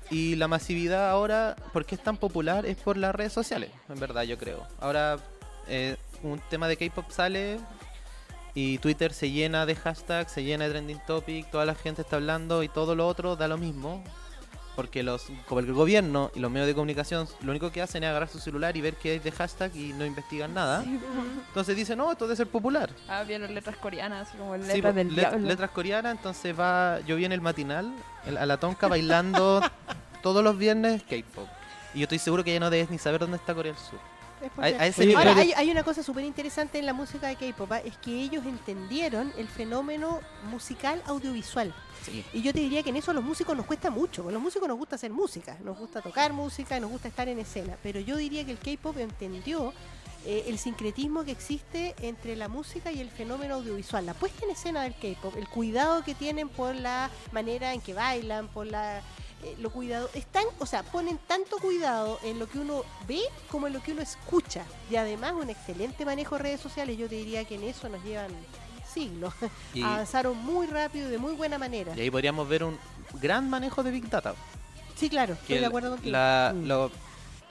[SPEAKER 3] Y la masividad ahora, ¿por qué es tan popular? Es por las redes sociales, en verdad, yo creo. Ahora, eh, un tema de K-pop sale y Twitter se llena de hashtags, se llena de trending topic, toda la gente está hablando y todo lo otro da lo mismo. Porque los, como el gobierno y los medios de comunicación lo único que hacen es agarrar su celular y ver qué hay de hashtag y no investigan nada. Entonces dicen, no, esto debe ser popular.
[SPEAKER 4] Ah, vieron letras coreanas, así como
[SPEAKER 3] Sí,
[SPEAKER 4] letras
[SPEAKER 3] po,
[SPEAKER 4] del
[SPEAKER 3] let- letras coreanas, entonces va, yo vi en el matinal el- a la tonca bailando todos los viernes K-pop. Y yo estoy seguro que ya no debes ni saber dónde está Corea del Sur.
[SPEAKER 6] Es
[SPEAKER 3] A,
[SPEAKER 6] porque-
[SPEAKER 3] a ese
[SPEAKER 2] Oye,
[SPEAKER 3] nivel.
[SPEAKER 6] Ahora, hay, hay una cosa súper interesante en la música de K-pop, ¿ah? es que ellos entendieron el fenómeno musical audiovisual.
[SPEAKER 3] Sí.
[SPEAKER 6] Y yo te diría que en eso a los músicos nos cuesta mucho. A los músicos nos gusta hacer música, nos gusta tocar música, nos gusta estar en escena. Pero yo diría que el K-pop entendió eh, el sincretismo que existe entre la música y el fenómeno audiovisual. La puesta en escena del K-pop, el cuidado que tienen por la manera en que bailan, por la eh, lo cuidado, están, o sea, ponen tanto cuidado en lo que uno ve como en lo que uno escucha. Y además un excelente manejo de redes sociales, yo te diría que en eso nos llevan siglos.
[SPEAKER 3] Y,
[SPEAKER 6] Avanzaron muy rápido y de muy buena manera.
[SPEAKER 3] y ahí podríamos ver un gran manejo de Big Data.
[SPEAKER 6] Sí, claro,
[SPEAKER 3] que
[SPEAKER 6] estoy de acuerdo contigo.
[SPEAKER 3] la-
[SPEAKER 2] Mm.
[SPEAKER 3] lo-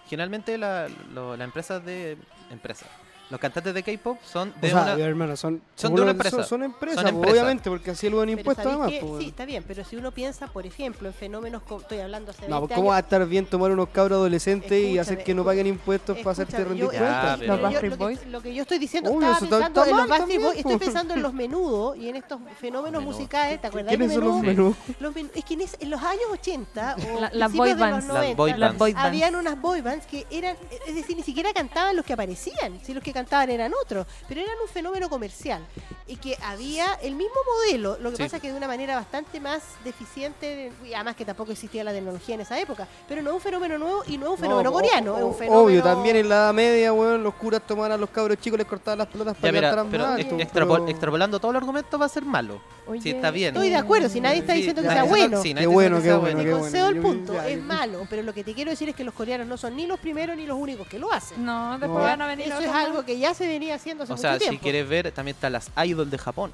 [SPEAKER 3] generalmente la- las empresas de empresas los cantantes de K-pop son
[SPEAKER 2] O
[SPEAKER 3] de
[SPEAKER 2] sea,
[SPEAKER 3] una
[SPEAKER 2] hermano, son,
[SPEAKER 3] son de una empresa.
[SPEAKER 2] Son, son empresas,
[SPEAKER 3] Son
[SPEAKER 2] pues,
[SPEAKER 3] empresas.
[SPEAKER 2] obviamente, porque así lo han
[SPEAKER 6] Pero
[SPEAKER 2] impuesto
[SPEAKER 6] ¿sabéis
[SPEAKER 2] además. pues,
[SPEAKER 6] Sí, está bien, pero si uno piensa, por ejemplo, en fenómenos como estoy hablando hace 20
[SPEAKER 2] No, pues, ¿cómo va a
[SPEAKER 6] años.
[SPEAKER 2] estar bien tomar unos cabros adolescentes y
[SPEAKER 6] Escúchame,
[SPEAKER 2] hacer que no paguen impuestos para hacerte rendir cuentas?
[SPEAKER 3] pero-
[SPEAKER 6] lo, lo que yo estoy diciendo,
[SPEAKER 2] Uy,
[SPEAKER 6] estaba
[SPEAKER 2] eso está-
[SPEAKER 6] pensando
[SPEAKER 2] está
[SPEAKER 6] en los Backstreet Boys, estoy pensando en los menudos y en estos fenómenos
[SPEAKER 3] Menudo.
[SPEAKER 6] musicales, ¿te acuerdas
[SPEAKER 2] ¿Quiénes son los
[SPEAKER 6] menudo?
[SPEAKER 2] menús?
[SPEAKER 6] Los menú- es que en, ese- en los años 80 o
[SPEAKER 5] La- las
[SPEAKER 6] principios
[SPEAKER 5] boy
[SPEAKER 6] de los
[SPEAKER 5] bands.
[SPEAKER 3] Las
[SPEAKER 6] 90,
[SPEAKER 3] boy
[SPEAKER 5] Las
[SPEAKER 3] bands.
[SPEAKER 5] boy bands.
[SPEAKER 6] habían unas boy bands que eran, es decir, ni siquiera cantaban los que aparecían, si los que cantaban eran otros, pero eran un fenómeno comercial y que había el mismo modelo, lo que
[SPEAKER 3] Sí.
[SPEAKER 6] pasa es que de una manera bastante más deficiente, y además que tampoco existía la tecnología en esa época, pero no es un fenómeno nuevo y no es un fenómeno
[SPEAKER 2] No,
[SPEAKER 6] coreano,
[SPEAKER 2] o-
[SPEAKER 6] es un fenómeno...
[SPEAKER 2] Obvio, también en la Edad Media, weón, los curas tomaban a los cabros chicos, les cortaban las pelotas
[SPEAKER 3] ya
[SPEAKER 2] para
[SPEAKER 3] mira,
[SPEAKER 2] cantar
[SPEAKER 3] pero
[SPEAKER 2] alto,
[SPEAKER 3] extrapol-
[SPEAKER 2] pero-
[SPEAKER 3] extrapolando todo el argumento va a ser malo
[SPEAKER 4] Oye,
[SPEAKER 3] sí está bien
[SPEAKER 6] Estoy de acuerdo, si nadie está
[SPEAKER 3] Sí,
[SPEAKER 6] diciendo que
[SPEAKER 3] nadie
[SPEAKER 6] sea
[SPEAKER 3] está-
[SPEAKER 6] bueno.
[SPEAKER 3] sí, nadie
[SPEAKER 2] Qué bueno,
[SPEAKER 3] que
[SPEAKER 2] qué
[SPEAKER 3] sea
[SPEAKER 2] bueno,
[SPEAKER 6] Te
[SPEAKER 2] qué
[SPEAKER 6] concedo el punto, es malo, pero lo que te quiero decir es que los coreanos no son ni los primeros ni los únicos que lo hacen.
[SPEAKER 4] No, después
[SPEAKER 2] No.
[SPEAKER 4] van a venir
[SPEAKER 6] Eso
[SPEAKER 4] otros
[SPEAKER 6] es
[SPEAKER 4] más.
[SPEAKER 6] Algo que ya se venía haciendo hace
[SPEAKER 3] o
[SPEAKER 6] mucho
[SPEAKER 3] sea si quieres ver también están las idol de Japón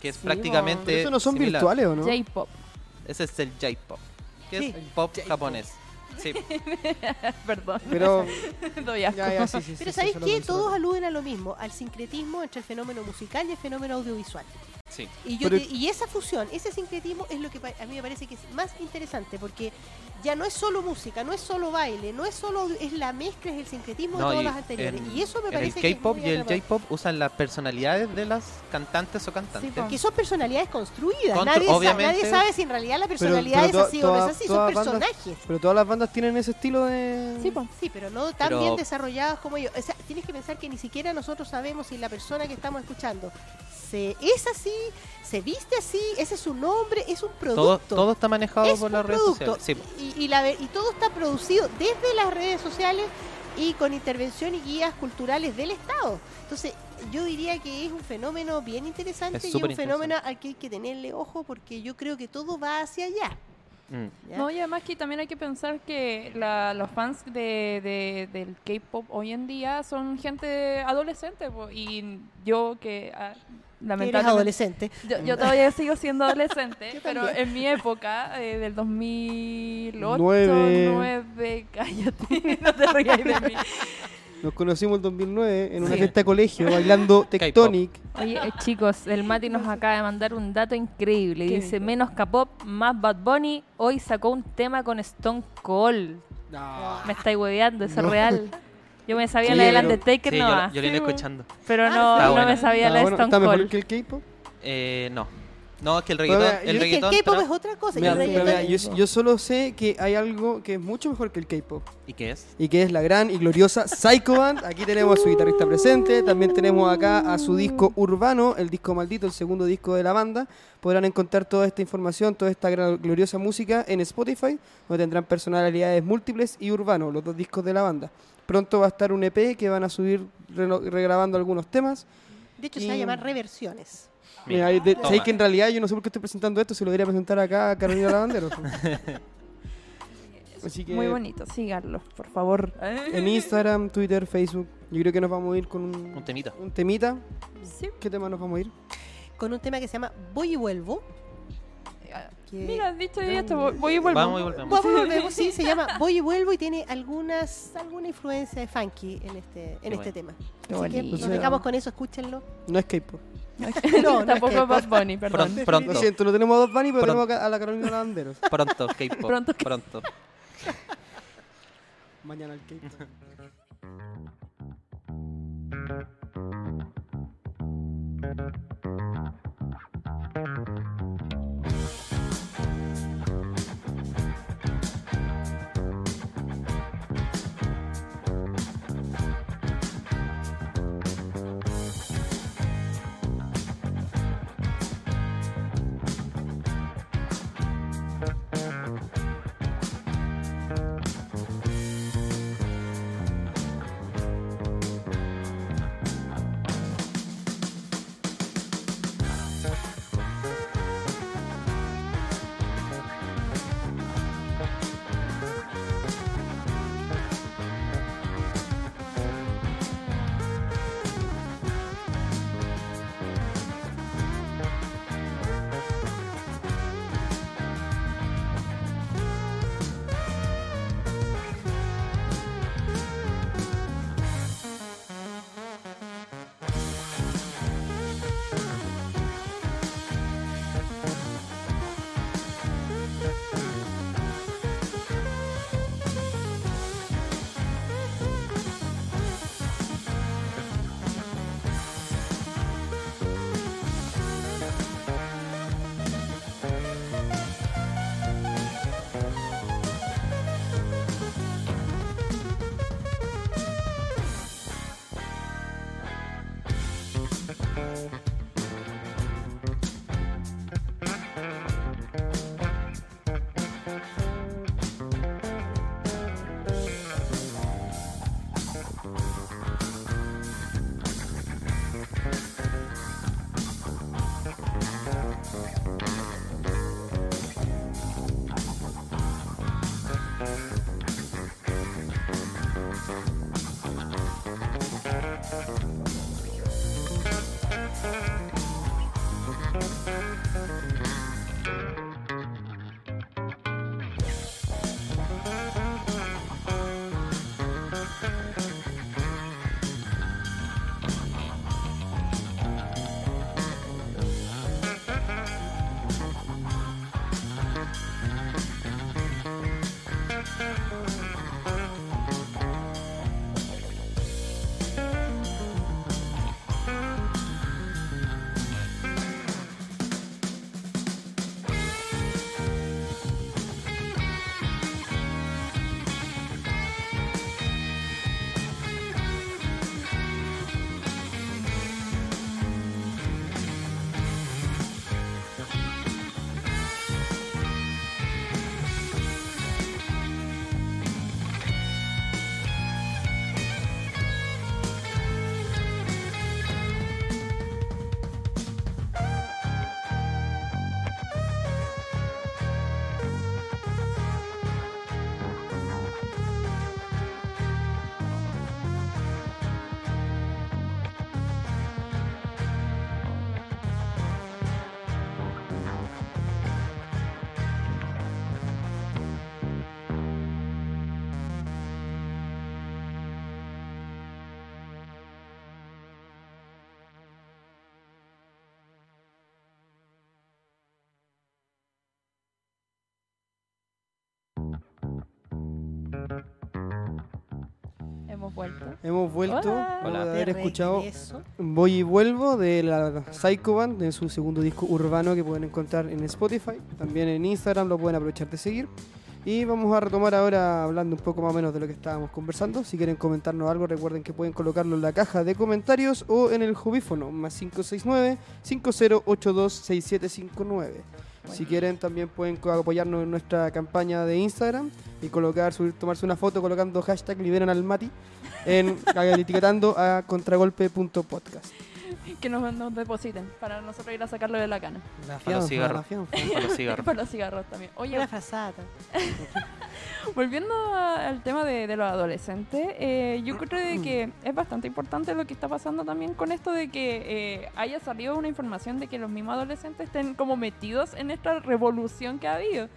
[SPEAKER 3] que es
[SPEAKER 6] Sí,
[SPEAKER 3] prácticamente
[SPEAKER 2] Pero eso no son
[SPEAKER 3] similar.
[SPEAKER 2] virtuales, ¿o no?
[SPEAKER 4] J-pop.
[SPEAKER 3] ese es el J-pop que
[SPEAKER 6] Sí,
[SPEAKER 3] es pop japonés sí
[SPEAKER 4] Perdón.
[SPEAKER 2] Pero,
[SPEAKER 4] Doy asco.
[SPEAKER 2] ya, ya, sí, sí,
[SPEAKER 6] Pero
[SPEAKER 2] sí,
[SPEAKER 6] ¿sabéis qué?
[SPEAKER 2] eso
[SPEAKER 6] Todos aluden a lo mismo, al sincretismo entre el fenómeno musical y el fenómeno audiovisual.
[SPEAKER 3] Sí
[SPEAKER 6] Y, yo
[SPEAKER 2] Pero-
[SPEAKER 6] te- y esa fusión, ese sincretismo es lo que pa- a mí me parece que es más interesante, porque ya no es solo música, no es solo baile, no es solo, es la mezcla, es el sincretismo
[SPEAKER 3] No,
[SPEAKER 6] de todos
[SPEAKER 3] y
[SPEAKER 6] los anteriores.
[SPEAKER 3] en-
[SPEAKER 6] y eso me
[SPEAKER 3] el
[SPEAKER 6] parece que es
[SPEAKER 3] K-pop y el. J-pop usan las personalidades de las cantantes o cantantes
[SPEAKER 4] po.
[SPEAKER 6] que son personalidades construidas.
[SPEAKER 3] Contro-
[SPEAKER 6] nadie, sa-
[SPEAKER 3] obviamente-
[SPEAKER 6] nadie sabe si en realidad la personalidad
[SPEAKER 2] pero
[SPEAKER 6] es así o no es así, son
[SPEAKER 2] todas bandas-
[SPEAKER 6] personajes.
[SPEAKER 2] Pero todas las bandas tienen ese estilo de...
[SPEAKER 4] Sí.
[SPEAKER 6] Sí, pero no tan
[SPEAKER 3] Pero-
[SPEAKER 6] bien desarrollados como ellos. O sea, tienes que pensar que ni siquiera nosotros sabemos si la persona que estamos escuchando se es así, se viste así, ese es su nombre, es un producto.
[SPEAKER 3] todo está manejado
[SPEAKER 6] es
[SPEAKER 3] por las redes
[SPEAKER 6] producto.
[SPEAKER 3] sociales sí
[SPEAKER 6] y, y la y todo está producido desde las redes sociales y con intervención y guías culturales del Estado. Entonces, yo diría que es un fenómeno bien interesante
[SPEAKER 3] Es
[SPEAKER 6] y un fenómeno al que hay que tenerle ojo porque yo creo que todo va hacia allá.
[SPEAKER 3] Mm.
[SPEAKER 4] No, y además que también hay que pensar que la- los fans de, de- del K-pop hoy en día son gente adolescente. po, y yo que ah,
[SPEAKER 6] Que eres
[SPEAKER 4] lamentablemente...
[SPEAKER 6] adolescente.
[SPEAKER 4] Yo, yo todavía sigo siendo adolescente, pero en mi época, eh, del 2008,
[SPEAKER 2] Nueve.
[SPEAKER 4] 9, cállate, no te rías de mí.
[SPEAKER 2] Nos conocimos en 2009 en una
[SPEAKER 3] Sí.
[SPEAKER 2] fiesta de colegio bailando Tectonic.
[SPEAKER 5] Oye, eh, chicos, el Mati nos acaba de mandar un dato increíble.
[SPEAKER 4] ¿Qué
[SPEAKER 5] Dice, menos K-pop, más Bad Bunny, hoy sacó un tema con Stone Cold. Me estáis hueveando, eso
[SPEAKER 2] No.
[SPEAKER 5] es real. Yo me sabía
[SPEAKER 2] Sí,
[SPEAKER 5] la del
[SPEAKER 2] pero-
[SPEAKER 5] Undertaker
[SPEAKER 3] Sí, yo,
[SPEAKER 5] nomás,
[SPEAKER 3] yo lo vine escuchando.
[SPEAKER 5] pero
[SPEAKER 6] Ah,
[SPEAKER 5] no,
[SPEAKER 3] Está
[SPEAKER 5] no
[SPEAKER 3] buena.
[SPEAKER 5] me sabía
[SPEAKER 2] Está
[SPEAKER 5] la de
[SPEAKER 2] bueno,
[SPEAKER 5] Stone
[SPEAKER 2] ¿Está mejor
[SPEAKER 5] Cold.
[SPEAKER 2] que el K-pop?
[SPEAKER 3] Eh, no. No, es que el reggaetón. el
[SPEAKER 2] yo-
[SPEAKER 6] Es que el
[SPEAKER 3] reggaetón
[SPEAKER 6] K-pop es otra cosa. y
[SPEAKER 2] Mira,
[SPEAKER 6] el
[SPEAKER 2] pero
[SPEAKER 6] reggaetón-
[SPEAKER 2] vea, yo, yo solo sé que hay algo que es mucho mejor que el K-pop.
[SPEAKER 3] ¿Y qué es?
[SPEAKER 2] y que es la gran y gloriosa Psycho Band. Aquí tenemos a su guitarrista presente, también tenemos acá a su disco Urbano, el disco maldito, el segundo disco de la banda. Podrán encontrar toda esta información, toda esta gra- gloriosa música en Spotify, donde tendrán personalidades múltiples y Urbano, los dos discos de la banda. Pronto va a estar un EP que van a subir regrabando algunos temas.
[SPEAKER 6] De hecho, se va a llamar reversiones.
[SPEAKER 2] Mira,
[SPEAKER 3] Mira,
[SPEAKER 2] de- que en realidad yo no sé por qué estoy presentando esto, se lo debería presentar acá a Carolina Lavanderos. Así que
[SPEAKER 4] Muy bonito, síganlo, por favor.
[SPEAKER 2] en Instagram, Twitter, Facebook, yo creo que nos vamos a ir con un,
[SPEAKER 3] Un temita.
[SPEAKER 2] un temita.
[SPEAKER 4] Sí.
[SPEAKER 2] ¿Qué tema nos vamos a ir?
[SPEAKER 6] Con un tema que se llama Voy y vuelvo. que-
[SPEAKER 4] Mira, dicho y esto, voy- voy y vuelvo.
[SPEAKER 3] Vamos y volvemos.
[SPEAKER 6] Vamos, volvemos, sí, se llama Voy y vuelvo y tiene algunas alguna influencia de funky en este en
[SPEAKER 3] Qué
[SPEAKER 6] este
[SPEAKER 3] bueno.
[SPEAKER 6] tema.
[SPEAKER 4] Qué
[SPEAKER 6] Así que nos dejamos con eso, escúchenlo.
[SPEAKER 2] No es K-pop.
[SPEAKER 6] No, no
[SPEAKER 4] Tampoco
[SPEAKER 6] es
[SPEAKER 4] Bad Bunny, perdón.
[SPEAKER 3] Pronto.
[SPEAKER 2] Lo siento, no tenemos a Dos Bunny, pero
[SPEAKER 3] Pronto.
[SPEAKER 2] tenemos a la Carolina Lavanderos.
[SPEAKER 3] Pronto, K-pop.
[SPEAKER 4] Pronto.
[SPEAKER 3] Pronto.
[SPEAKER 2] Mañana el K-pop.
[SPEAKER 1] Thank
[SPEAKER 4] vuelto.
[SPEAKER 2] Hemos vuelto
[SPEAKER 4] Hola.
[SPEAKER 2] de
[SPEAKER 6] De
[SPEAKER 2] haber escuchado. Voy y Vuelvo de la Psycho Band, de su segundo disco urbano que pueden encontrar en Spotify. También en Instagram lo pueden aprovechar de seguir. Y vamos a retomar ahora hablando un poco más o menos de lo que estábamos conversando. Si quieren comentarnos algo, recuerden que pueden colocarlo en la caja de comentarios o en el jubífono, más 569-5082-6759. Si quieren, también pueden apoyarnos en nuestra campaña de Instagram y colocar, subir, tomarse una foto colocando hashtag liberan en, etiquetando a contragolpe.podcast.
[SPEAKER 4] Que nos, nos depositen para nosotros ir a sacarlo de la cana.
[SPEAKER 2] La
[SPEAKER 3] Para los cigarros.
[SPEAKER 2] la.
[SPEAKER 3] Para los cigarros.
[SPEAKER 4] Para los cigarros también. Oye,
[SPEAKER 6] Una frazada.
[SPEAKER 4] Volviendo a- al tema de, de los adolescentes, eh, yo creo de que es bastante importante lo que está pasando también con esto de que eh, haya salido una información de que los mismos adolescentes estén como metidos en esta revolución que ha habido.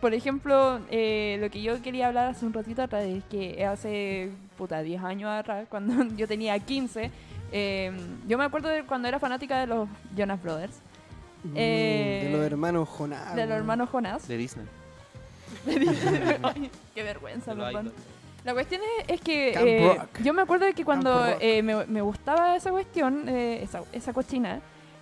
[SPEAKER 4] Por ejemplo, eh, lo que yo quería hablar hace un ratito atrás es que hace, puta, 10 años atrás, cuando yo tenía 15, eh, yo me acuerdo de cuando era fanática de los Jonas Brothers,
[SPEAKER 2] Mm,
[SPEAKER 4] Eh,
[SPEAKER 2] de los hermanos Jonás.
[SPEAKER 4] de los hermanos Jonas.
[SPEAKER 3] De Disney.
[SPEAKER 4] Ay, qué vergüenza,
[SPEAKER 3] De los
[SPEAKER 4] perdón.
[SPEAKER 3] idols.
[SPEAKER 4] La cuestión es, es que eh, yo me acuerdo de que cuando eh, me, me gustaba esa cuestión, eh, esa, esa cochina,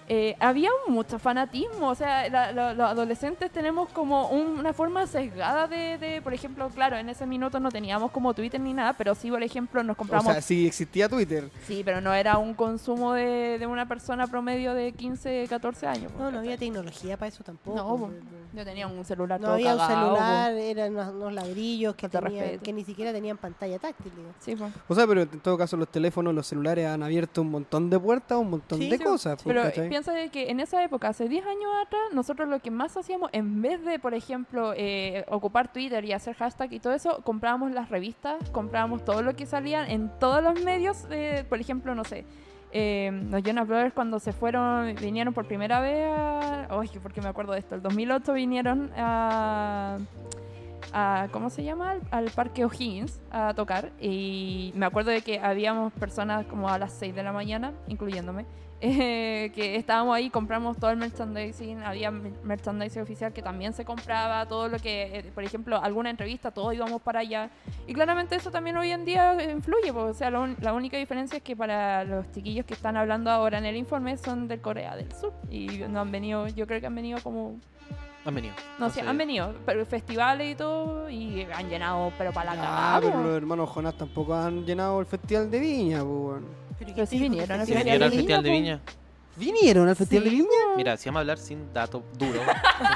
[SPEAKER 4] eh, había mucho fanatismo. O sea, la- la- los adolescentes tenemos como un- una forma sesgada de, de, por ejemplo, claro, en ese minuto no teníamos como Twitter ni nada, pero sí, por ejemplo, nos
[SPEAKER 2] O
[SPEAKER 4] compramos...
[SPEAKER 2] sea, sí existía Twitter.
[SPEAKER 4] sí, pero no era un consumo de, de una persona promedio de 15, 14 años.
[SPEAKER 6] No, no había tecnología para eso tampoco.
[SPEAKER 4] No. Yo tenía un celular
[SPEAKER 6] No
[SPEAKER 4] todo
[SPEAKER 6] había un
[SPEAKER 4] cagado,
[SPEAKER 6] celular, eran unos, unos ladrillos que,
[SPEAKER 4] Falta de
[SPEAKER 6] tenían-
[SPEAKER 4] respeto.
[SPEAKER 6] que ni siquiera tenían pantalla táctil. digo.
[SPEAKER 4] Sí, po.
[SPEAKER 2] O sea, pero en todo caso los teléfonos, los celulares han abierto un montón de puertas, un montón
[SPEAKER 6] Sí,
[SPEAKER 2] de
[SPEAKER 6] sí,
[SPEAKER 2] cosas. pues,
[SPEAKER 4] Pero
[SPEAKER 2] ¿cachai?
[SPEAKER 4] piensa de que en esa época, hace 10 años atrás, nosotros lo que más hacíamos, en vez de, por ejemplo, eh, ocupar Twitter y hacer hashtag y todo eso, comprábamos las revistas, comprábamos todo lo que salía en todos los medios, eh, por ejemplo, no sé. Eh, los Jonas Brothers cuando se fueron, vinieron por primera vez a... Uy, porque me acuerdo de esto. El 2008 vinieron a... a- ¿Cómo se llama? Al Parque O'Higgins a tocar. Y me acuerdo de que habíamos personas como a las 6 de la mañana, incluyéndome, eh, que estábamos ahí, compramos todo el merchandising, había mer- merchandising oficial que también se compraba, todo lo que, eh, por ejemplo, alguna entrevista, todos íbamos para allá. Y claramente eso también hoy en día influye, pues, o sea, lo la única diferencia es que para los chiquillos que están hablando ahora en el informe son de Corea del Sur y no han venido, yo creo que han venido como,
[SPEAKER 3] Han venido.
[SPEAKER 4] no sé, han venido, pero festivales y todo y han llenado, pero para la
[SPEAKER 2] Ah,
[SPEAKER 4] cagada,
[SPEAKER 2] pero
[SPEAKER 4] po.
[SPEAKER 2] los hermanos Jonás tampoco han llenado el festival de Viña, pues, weón.
[SPEAKER 6] Pero,
[SPEAKER 4] Pero
[SPEAKER 6] ¿qué
[SPEAKER 4] sí vinieron al
[SPEAKER 3] Festival de. Viña.
[SPEAKER 2] ¿Vinieron al festival de Viña?
[SPEAKER 3] Mira, si vamos a hablar sin datos duros,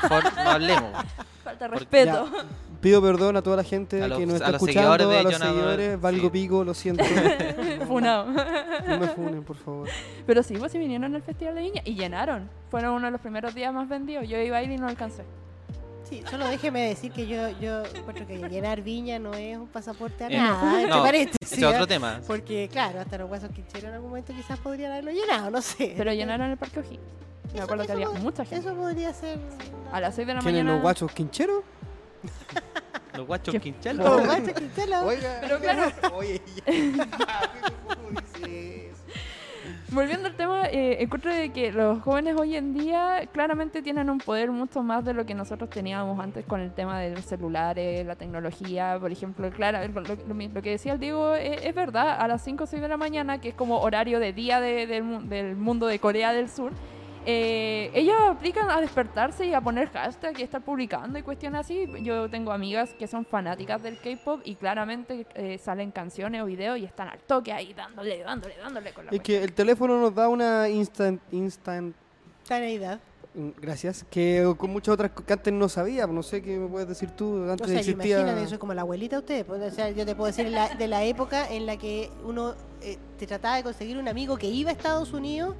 [SPEAKER 3] por favor, no hablemos.
[SPEAKER 4] falta respeto.
[SPEAKER 2] Pido perdón a toda la gente
[SPEAKER 3] los-
[SPEAKER 2] que nos está escuchando,
[SPEAKER 3] de
[SPEAKER 2] a los
[SPEAKER 3] Jonah
[SPEAKER 2] seguidores, valgo
[SPEAKER 3] sí.
[SPEAKER 2] pico, lo siento.
[SPEAKER 4] Funado.
[SPEAKER 2] no me funen, por favor.
[SPEAKER 4] Pero sí, pues sí vinieron al Festival de Viña y llenaron. Fueron uno de los primeros días más vendidos. Yo iba a ir y no alcancé.
[SPEAKER 6] Sí, solo déjeme decir que yo, yo encuentro que llenar viña no es un pasaporte a
[SPEAKER 3] Eh,
[SPEAKER 6] nada, entre
[SPEAKER 3] no,
[SPEAKER 6] paréntesis,
[SPEAKER 3] Ese es otro
[SPEAKER 6] ¿eh?
[SPEAKER 3] tema.
[SPEAKER 6] Porque, claro, hasta los huesos quincheros en algún momento quizás podrían haberlo llenado, no sé.
[SPEAKER 4] Pero llenaron el Parque O'Higgins. Me
[SPEAKER 6] Eso-
[SPEAKER 4] acuerdo que había mucha gente.
[SPEAKER 6] Eso podría ser.
[SPEAKER 4] A las 6 de la
[SPEAKER 2] ¿Quiénes
[SPEAKER 4] mañana.
[SPEAKER 2] los guachos quincheros?
[SPEAKER 3] Los guachos
[SPEAKER 4] ¿Qué?
[SPEAKER 3] quinchelos.
[SPEAKER 6] Los guachos quincheros.
[SPEAKER 2] Oiga,
[SPEAKER 4] Pero claro.
[SPEAKER 2] Oye, ya.
[SPEAKER 4] Volviendo al tema, eh, encuentro de que los jóvenes hoy en día claramente tienen un poder mucho más de lo que nosotros teníamos antes con el tema de los celulares, la tecnología, por ejemplo, claro, lo, lo- que decía el Diego es, es verdad, a las 5 o 6 de la mañana, que es como horario de día de- mu- del mundo de Corea del Sur, eh, ellos aplican a despertarse y a poner hashtag y estar publicando y cuestiones así. Yo tengo amigas que son fanáticas del K-pop y claramente eh, salen canciones o videos y están al toque ahí dándole, dándole, dándole con la
[SPEAKER 2] Es que el teléfono nos da una instant, instant
[SPEAKER 6] Navidad.
[SPEAKER 2] mm, Gracias. Que con muchas otras que antes no sabía. No sé qué me puedes decir tú. Antes
[SPEAKER 6] O sea, yo
[SPEAKER 2] existía.
[SPEAKER 6] imagínate, yo soy como la abuelita de ustedes. pues, O sea, yo te puedo decir la- de la época en la que uno eh, te trataba de conseguir un amigo que iba a Estados Unidos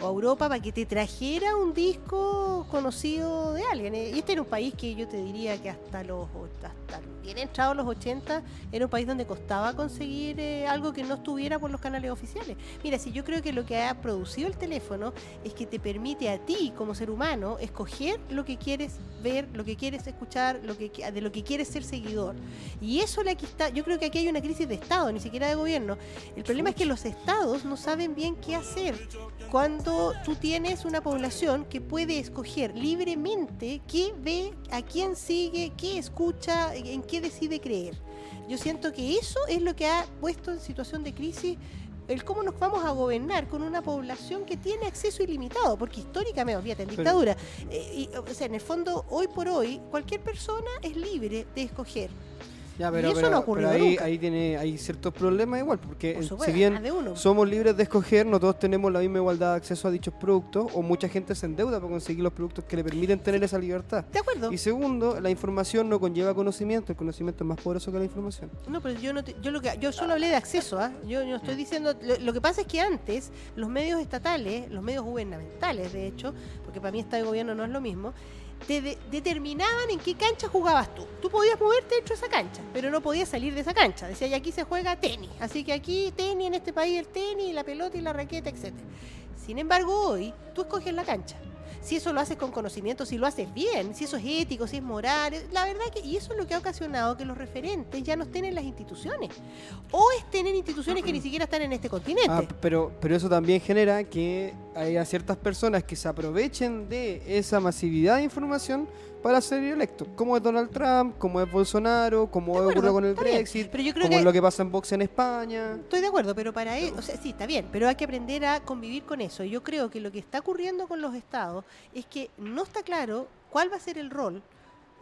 [SPEAKER 6] o a Europa para que te trajera un disco conocido de alguien. eh. Y este era un país que yo te diría que hasta los hasta bien entrados los 80 era un país donde costaba conseguir eh, algo que no estuviera por los canales oficiales. Mira, si yo creo que lo que ha producido el teléfono es que te permite a ti como ser humano escoger lo que quieres ver, lo que quieres escuchar, lo que de lo que quieres ser seguidor. Y eso la que está, yo creo que aquí hay una crisis de Estado, ni siquiera de gobierno. El problema es que los estados no saben bien qué hacer, cuán- cuando tú tienes una población que puede escoger libremente qué ve, a quién sigue, qué escucha, en qué decide creer. Yo siento que eso es lo que ha puesto en situación de crisis el cómo nos vamos a gobernar con una población que tiene acceso ilimitado, porque históricamente, fíjate, en dictadura, eh, y, o sea, en el fondo, hoy por hoy, cualquier persona es libre de escoger.
[SPEAKER 2] Ya, pero,
[SPEAKER 6] Y eso
[SPEAKER 2] pero-
[SPEAKER 6] no ha ocurrido
[SPEAKER 2] pero ahí,
[SPEAKER 6] nunca.
[SPEAKER 2] ahí tiene, hay ciertos problemas igual, porque
[SPEAKER 6] Por
[SPEAKER 2] en-
[SPEAKER 6] supuesto,
[SPEAKER 2] si bien somos libres de escoger, no todos tenemos la misma igualdad de acceso a dichos productos, o mucha gente se endeuda para conseguir los productos que le permiten tener esa libertad.
[SPEAKER 6] ¿De acuerdo?
[SPEAKER 2] Y segundo, la información no conlleva conocimiento, el conocimiento es más poderoso que la información.
[SPEAKER 6] No, pero yo no te- yo lo que yo solo hablé de acceso, ¿ah? Yo no estoy diciendo lo, lo que pasa es que antes los medios estatales, los medios gubernamentales, de hecho, porque para mí Estado y gobierno no es lo mismo, te de- determinaban en qué cancha jugabas tú. Tú podías moverte dentro de esa cancha, pero no podías salir de esa cancha. Decía, y aquí se juega tenis, así que aquí tenis en este país el tenis, la pelota y la raqueta, etcétera. Sin embargo, hoy tú escoges la cancha. Si eso lo haces con conocimiento, si lo haces bien, si eso es ético, si es moral, la verdad que y eso es lo que ha ocasionado que los referentes ya no estén en las instituciones o estén en instituciones que ni siquiera están en este continente.
[SPEAKER 2] Ah, pero, pero eso también genera que haya ciertas personas que se aprovechen de esa masividad de información para ser electos, como es Donald Trump, como es Bolsonaro, como ocurrió con el Brexit,
[SPEAKER 6] pero yo creo
[SPEAKER 2] como
[SPEAKER 6] que-
[SPEAKER 2] es lo que pasa en Vox en España.
[SPEAKER 6] Estoy de acuerdo, pero para eso, o sea, sí, está bien, pero hay que aprender a convivir con eso. Yo creo que lo que está ocurriendo con los estados es que no está claro cuál va a ser el rol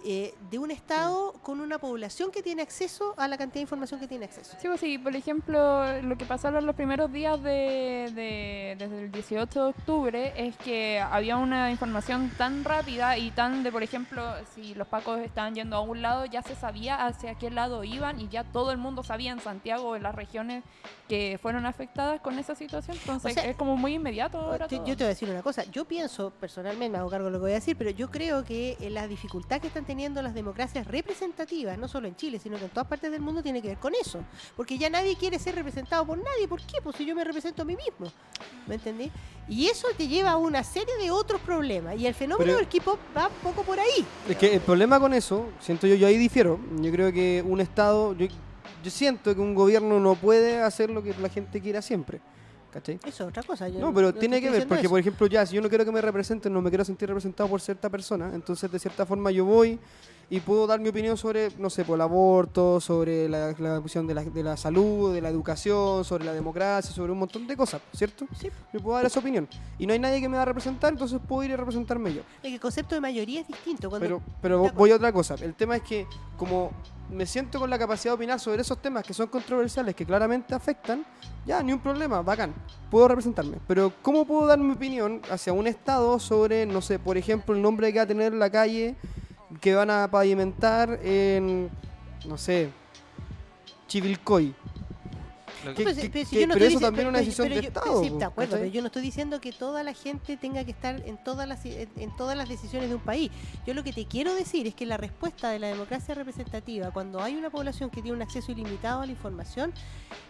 [SPEAKER 6] eh, de un estado con una población que tiene acceso a la cantidad de información que tiene acceso.
[SPEAKER 4] Sí, pues sí, por ejemplo, lo que pasaron los primeros días de, de- desde el 18 de octubre es que había una información tan rápida y tan de, por ejemplo, si los pacos estaban yendo a un lado, ya se sabía hacia qué lado iban y ya todo el mundo sabía en Santiago, en las regiones que fueron afectadas con esa situación. Entonces
[SPEAKER 6] O sea,
[SPEAKER 4] es como muy inmediato ahora
[SPEAKER 6] Te-
[SPEAKER 4] todo.
[SPEAKER 6] yo te voy a decir una cosa, yo pienso personalmente, me hago cargo de lo que voy a decir, pero yo creo que eh, la dificultad que están teniendo las democracias representativas, no solo en Chile, sino que en todas partes del mundo, tiene que ver con eso. Porque ya nadie quiere ser representado por nadie. ¿Por qué? Pues si yo me represento a mí mismo. ¿Me entendí? Y eso te lleva a una serie de otros problemas. Y el fenómeno
[SPEAKER 2] Pero-
[SPEAKER 6] del K-pop va un poco por ahí.
[SPEAKER 2] Es que el problema con eso, siento yo, yo ahí difiero. Yo creo que un Estado, yo, yo siento que un gobierno no puede hacer lo que la gente quiera siempre. ¿Cachai?
[SPEAKER 6] Eso es otra cosa. yo
[SPEAKER 2] No, pero tiene que ver, porque
[SPEAKER 6] eso.
[SPEAKER 2] por ejemplo, ya, si yo no quiero que me representen, no me quiero sentir representado por cierta persona, entonces de cierta forma yo voy y puedo dar mi opinión sobre, no sé, por el aborto, sobre la, la cuestión de la, de la salud, de la educación, sobre la democracia, sobre un montón de cosas, ¿cierto?
[SPEAKER 6] Sí.
[SPEAKER 2] Yo puedo dar esa opinión. Y no hay nadie que me va a representar, entonces puedo ir y representarme yo.
[SPEAKER 6] El concepto de mayoría es distinto. Cuando,
[SPEAKER 2] Pero, pero voy a otra cosa. El tema es que como me siento con la capacidad de opinar sobre esos temas que son controversiales, que claramente afectan, ya, ni un problema, bacán. Puedo representarme. Pero ¿cómo puedo dar mi opinión hacia un Estado sobre, no sé, por ejemplo, el nombre que va a tener la calle que van a pavimentar en, no sé, Chivilcoy?
[SPEAKER 3] Lo
[SPEAKER 2] ¿Qué-
[SPEAKER 6] Pues, pero si yo no
[SPEAKER 2] pero eso también es una decisión
[SPEAKER 6] pero
[SPEAKER 2] de
[SPEAKER 6] yo-
[SPEAKER 2] Estado,
[SPEAKER 6] Sí, de acuerdo,
[SPEAKER 2] ¿cachai?
[SPEAKER 6] pero yo no estoy diciendo que toda la gente tenga que estar en todas las en, en todas las decisiones de un país. Yo lo que te quiero decir es que la respuesta de la democracia representativa, cuando hay una población que tiene un acceso ilimitado a la información,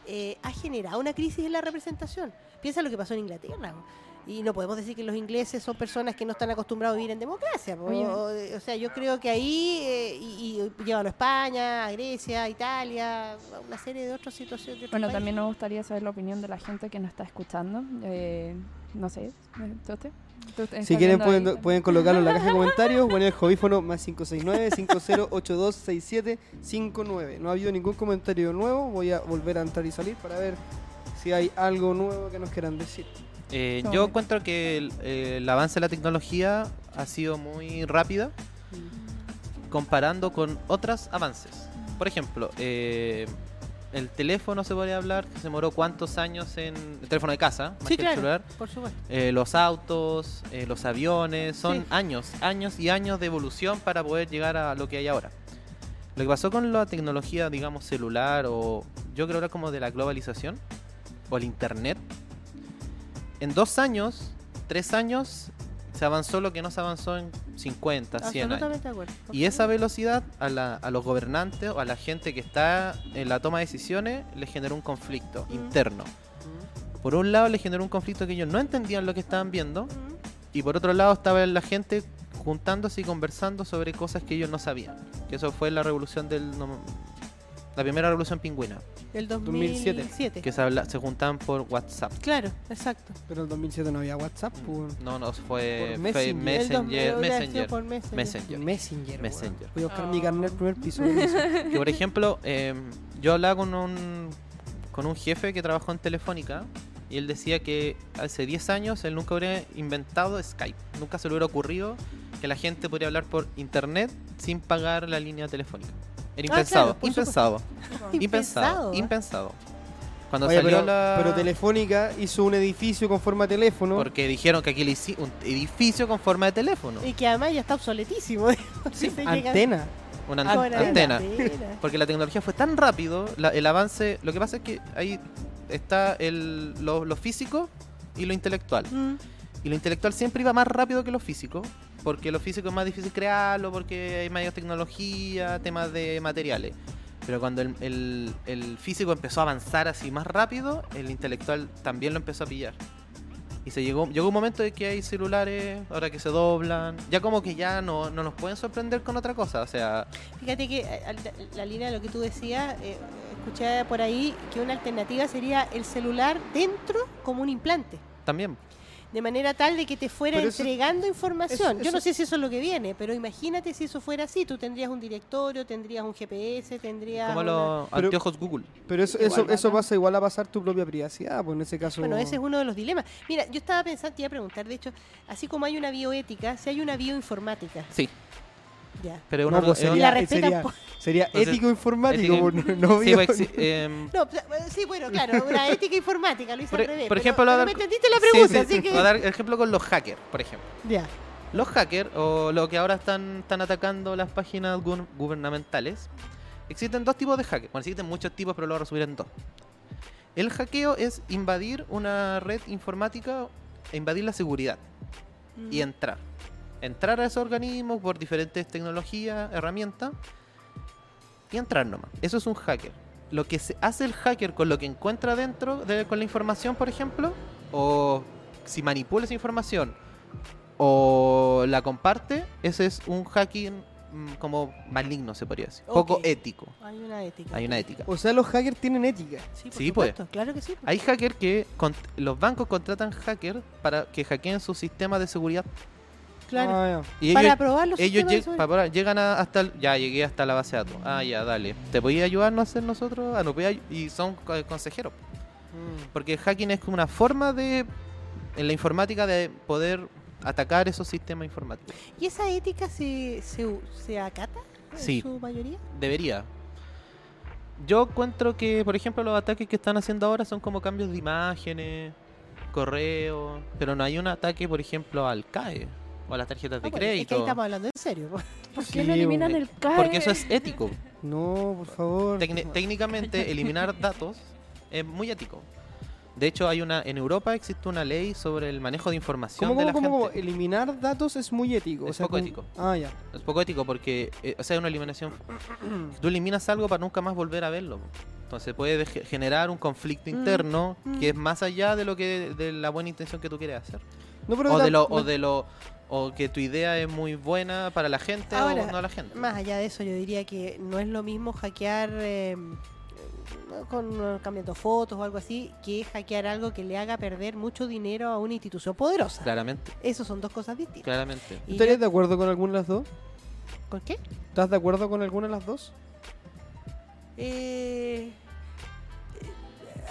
[SPEAKER 6] eh, ha generado una crisis en la representación. Piensa lo que pasó en Inglaterra. ¿no? Y no podemos decir que los ingleses son personas que no están acostumbrados a vivir en democracia.
[SPEAKER 4] Oye.
[SPEAKER 6] O, o sea, yo creo que ahí, eh, y, y llévalo a España, a Grecia, a Italia, a una serie de otras situaciones. de otros
[SPEAKER 4] Bueno,
[SPEAKER 6] países.
[SPEAKER 4] también nos gustaría saber la opinión de la gente que nos está escuchando. Eh, no sé, ¿usted? ¿Usted está
[SPEAKER 2] Si quieren pueden,
[SPEAKER 4] ahí?
[SPEAKER 2] pueden colocarlo en la caja de comentarios en el jovífono más 569-5082-6759. No ha habido ningún comentario nuevo. Voy a volver a entrar y salir para ver si hay algo nuevo que nos quieran decir.
[SPEAKER 3] Eh, yo encuentro que el, el avance de la tecnología ha sido muy rápido comparando con otros avances. Por ejemplo, eh, el teléfono se podría hablar, que se demoró cuántos años en el teléfono de casa, más
[SPEAKER 6] Sí,
[SPEAKER 3] que el
[SPEAKER 6] claro,
[SPEAKER 3] celular.
[SPEAKER 6] por supuesto.
[SPEAKER 3] Eh, los autos, eh, los aviones, son
[SPEAKER 6] Sí.
[SPEAKER 3] años, años y años de evolución para poder llegar a lo que hay ahora. Lo que pasó con la tecnología, digamos, celular o yo creo ahora como de la globalización o el internet, en dos años, tres años, se avanzó lo que no se avanzó en 50, 100 años. Y esa velocidad a, la- a los gobernantes o a la gente que está en la toma de decisiones le generó un conflicto
[SPEAKER 6] Mm.
[SPEAKER 3] interno. Por un lado le generó un conflicto que ellos no entendían lo que estaban viendo
[SPEAKER 6] Mm.
[SPEAKER 3] y por otro lado estaba la gente juntándose y conversando sobre cosas que ellos no sabían. Que eso fue la revolución del no- La primera revolución pingüina,
[SPEAKER 6] El
[SPEAKER 2] 2007.
[SPEAKER 6] 2007.
[SPEAKER 3] que se, habla- se juntaban por WhatsApp.
[SPEAKER 6] Claro, exacto.
[SPEAKER 2] Pero en el 2007 no había WhatsApp. pues.
[SPEAKER 3] No, no, fue,
[SPEAKER 2] Por Messenger.
[SPEAKER 6] El
[SPEAKER 3] Messenger, Messenger,
[SPEAKER 6] por Messenger.
[SPEAKER 3] Messenger.
[SPEAKER 2] Messenger. weón.
[SPEAKER 3] Messenger.
[SPEAKER 2] Voy a buscar
[SPEAKER 4] Oh.
[SPEAKER 2] mi carnet primer piso.
[SPEAKER 3] Que por ejemplo, eh, yo hablaba con un, con un jefe que trabajó en Telefónica y él decía que hace 10 años él nunca hubiera inventado Skype. Nunca se le hubiera ocurrido que la gente podría hablar por internet sin pagar la línea telefónica. Era
[SPEAKER 6] Ah,
[SPEAKER 3] impensado,
[SPEAKER 6] claro, por
[SPEAKER 3] impensado,
[SPEAKER 6] Impensado,
[SPEAKER 3] impensado, impensado. Cuando
[SPEAKER 2] Oye,
[SPEAKER 3] salió
[SPEAKER 2] pero,
[SPEAKER 3] la...
[SPEAKER 2] pero Telefónica hizo un edificio con forma de teléfono.
[SPEAKER 3] Porque dijeron que aquí le hici- un edificio con forma de teléfono.
[SPEAKER 6] Y que además ya está obsoletísimo.
[SPEAKER 3] Sí,
[SPEAKER 2] Antena.
[SPEAKER 3] Una
[SPEAKER 6] Ah,
[SPEAKER 3] an-
[SPEAKER 6] una
[SPEAKER 3] antena.
[SPEAKER 6] antena.
[SPEAKER 3] Porque la tecnología fue tan rápido, la- el avance. Lo que pasa es que ahí está el, lo, lo físico y lo intelectual.
[SPEAKER 6] Mm.
[SPEAKER 3] Y lo intelectual siempre iba más rápido que lo físico. Porque lo físico es más difícil crearlo, porque hay mayor tecnología, temas de materiales. Pero cuando el, el- el físico empezó a avanzar así más rápido, el intelectual también lo empezó a pillar. Y se llegó, llegó un momento de que hay celulares, ahora que se doblan, ya como que ya no, no nos pueden sorprender con otra cosa. O sea,
[SPEAKER 6] Fíjate que eh, la línea de lo que tú decías, eh, escuché por ahí que una alternativa sería el celular dentro como un implante.
[SPEAKER 3] también.
[SPEAKER 6] De manera tal de que te fuera
[SPEAKER 2] eso-
[SPEAKER 6] entregando información.
[SPEAKER 2] eso-
[SPEAKER 6] Yo no sé si eso es lo que viene, pero imagínate si eso fuera así. Tú tendrías un directorio, tendrías un GPS, tendrías...
[SPEAKER 3] Como
[SPEAKER 6] una-
[SPEAKER 3] los
[SPEAKER 2] Pero-
[SPEAKER 3] anteojos Google.
[SPEAKER 2] Pero eso,
[SPEAKER 6] Igual
[SPEAKER 2] eso, eso pasa igual a pasar tu propia privacidad, pues en ese caso.
[SPEAKER 6] Bueno, ese es uno de los dilemas. Mira, yo estaba pensando, te iba a preguntar, de hecho, así como hay una bioética, si hay una bioinformática.
[SPEAKER 3] Sí,
[SPEAKER 6] Ya.
[SPEAKER 3] pero
[SPEAKER 2] No,
[SPEAKER 3] uno
[SPEAKER 2] pues
[SPEAKER 3] es un-
[SPEAKER 6] Y la
[SPEAKER 2] sería,
[SPEAKER 6] respetan
[SPEAKER 2] sería,
[SPEAKER 6] por-
[SPEAKER 2] sería
[SPEAKER 3] Entonces,
[SPEAKER 2] ético informático,
[SPEAKER 3] ético-
[SPEAKER 2] pues, no, no
[SPEAKER 3] Sí, pues, sí, em,
[SPEAKER 6] No, pla- sí, bueno, claro, una ética informática, lo hice
[SPEAKER 3] por,
[SPEAKER 6] al revés.
[SPEAKER 3] por ejemplo,
[SPEAKER 6] pero
[SPEAKER 3] lo-
[SPEAKER 6] me entendiste la pregunta,
[SPEAKER 3] sí,
[SPEAKER 6] así que...
[SPEAKER 3] voy a dar ejemplo con los hackers, por ejemplo.
[SPEAKER 6] Ya.
[SPEAKER 3] Los hackers, o lo que ahora están, están atacando las páginas gu- gubernamentales, existen dos tipos de hackers. Bueno, existen muchos tipos, pero lo voy a resumir en dos. El hackeo es invadir una red informática e invadir la seguridad y
[SPEAKER 6] Mm.
[SPEAKER 3] entrar. Entrar a esos organismos por diferentes tecnologías, herramientas y entrar nomás. Eso es un hacker. Lo que se hace el hacker con lo que encuentra dentro de, con la información, por ejemplo, o si manipula esa información o la comparte, ese es un hacking mm, como maligno, se podría decir. Poco
[SPEAKER 6] Ok.
[SPEAKER 3] ético.
[SPEAKER 6] Hay una ética.
[SPEAKER 3] Hay una ética.
[SPEAKER 2] O sea, los hackers tienen ética.
[SPEAKER 6] Sí, por
[SPEAKER 3] Sí, pues.
[SPEAKER 6] claro que sí.
[SPEAKER 3] Hay hackers que los bancos contratan hackers para que hackeen sus sistemas de seguridad.
[SPEAKER 6] Claro.
[SPEAKER 2] Ah, ya.
[SPEAKER 3] Y
[SPEAKER 6] Para
[SPEAKER 3] ellos,
[SPEAKER 6] probar los
[SPEAKER 3] ellos lleg- para probar, llegan a- hasta el- ya llegué hasta la base de datos. Ah, ya, dale. ¿Te podía ayudarnos a hacer nosotros? Ah, no ay- y son co- consejeros.
[SPEAKER 2] Mm.
[SPEAKER 3] Porque el hacking es como una forma de en la informática de poder atacar esos sistemas informáticos.
[SPEAKER 6] ¿Y esa ética se, se, se acata en
[SPEAKER 3] Sí.
[SPEAKER 6] su mayoría?
[SPEAKER 3] Debería. Yo encuentro que, por ejemplo, los ataques que están haciendo ahora son como cambios de imágenes, correo, pero no hay un ataque, por ejemplo, al CAE o las tarjetas de
[SPEAKER 6] Ah, bueno, es que ahí
[SPEAKER 3] crédito.
[SPEAKER 6] estamos hablando en serio. po.
[SPEAKER 4] ¿Por
[SPEAKER 2] Sí,
[SPEAKER 4] qué no eliminan el CAE?
[SPEAKER 3] Porque eso es ético.
[SPEAKER 2] No, por favor.
[SPEAKER 3] Tecni- técnicamente, eliminar datos es muy ético. De hecho, hay una en Europa existe una ley sobre el manejo de información
[SPEAKER 2] ¿Cómo,
[SPEAKER 3] de
[SPEAKER 2] cómo,
[SPEAKER 3] la
[SPEAKER 2] cómo,
[SPEAKER 3] gente.
[SPEAKER 2] Eliminar datos es muy ético. o
[SPEAKER 3] Es
[SPEAKER 2] sea,
[SPEAKER 3] poco
[SPEAKER 2] con-
[SPEAKER 3] ético.
[SPEAKER 2] Ah, ya.
[SPEAKER 3] Es poco ético porque, eh, o sea, es una eliminación. Tú eliminas algo para nunca más volver a verlo. Entonces puede de- generar un conflicto
[SPEAKER 6] Mm,
[SPEAKER 3] interno
[SPEAKER 6] mm.
[SPEAKER 3] que es más allá de lo que de la buena intención que tú quieres hacer.
[SPEAKER 2] No, pero
[SPEAKER 3] O de lo o que tu idea es muy buena para la gente
[SPEAKER 6] Ahora,
[SPEAKER 3] o no a la gente.
[SPEAKER 6] Más allá de eso, yo diría que no es lo mismo hackear eh, con eh, cambiando fotos o algo así, que hackear algo que le haga perder mucho dinero a una institución poderosa.
[SPEAKER 3] Claramente,
[SPEAKER 6] Esos son dos cosas distintas.
[SPEAKER 3] claramente.
[SPEAKER 6] Y
[SPEAKER 2] ¿Estarías
[SPEAKER 6] yo-
[SPEAKER 2] de acuerdo con alguna de las dos?
[SPEAKER 6] ¿Con qué?
[SPEAKER 2] ¿Estás de acuerdo con alguna de las dos?
[SPEAKER 6] Eh,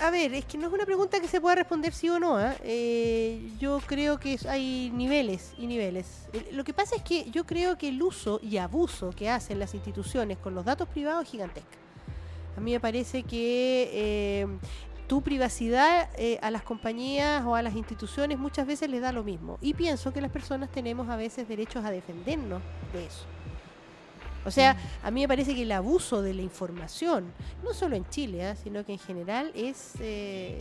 [SPEAKER 6] a ver, es que no es una pregunta que se pueda responder sí o no. ¿ah? Eh, yo creo que hay niveles y niveles. Lo que pasa es que yo creo que el uso y abuso que hacen las instituciones con los datos privados es gigantesca. A mí me parece que eh, tu privacidad eh, a las compañías o a las instituciones muchas veces les da lo mismo. Y pienso que las personas tenemos a veces derechos a defendernos de eso. O sea, a mí me parece que el abuso de la información, no solo en Chile, ¿ah? sino que en general es... eh,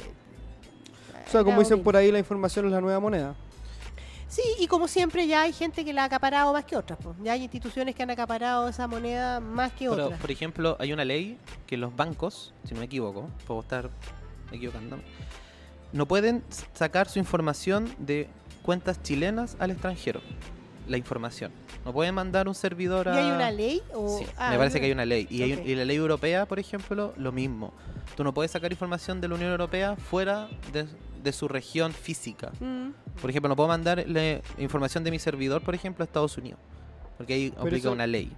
[SPEAKER 2] O sea, como dicen por ahí, la información es la nueva moneda.
[SPEAKER 6] Sí, y como siempre ya hay gente que la ha acaparado más que otras. pues. Ya hay instituciones que han acaparado esa moneda más que
[SPEAKER 3] Pero,
[SPEAKER 6] otras.
[SPEAKER 3] por ejemplo, hay una ley que los bancos, si no me equivoco, puedo estar equivocándome, no pueden sacar su información de cuentas chilenas al extranjero. La información. No pueden mandar un servidor
[SPEAKER 6] ¿Y
[SPEAKER 3] a...
[SPEAKER 6] hay una ley? O...
[SPEAKER 3] Sí,
[SPEAKER 6] ah,
[SPEAKER 3] me parece que hay una ley. Y, hay y la ley europea, por ejemplo, lo mismo. Tú no puedes sacar información de la Unión Europea fuera de, de su región física.
[SPEAKER 6] Mm.
[SPEAKER 3] Por ejemplo, no puedo mandarle información de mi servidor, por ejemplo, a Estados Unidos. Porque ahí aplica
[SPEAKER 2] eso-
[SPEAKER 3] una ley.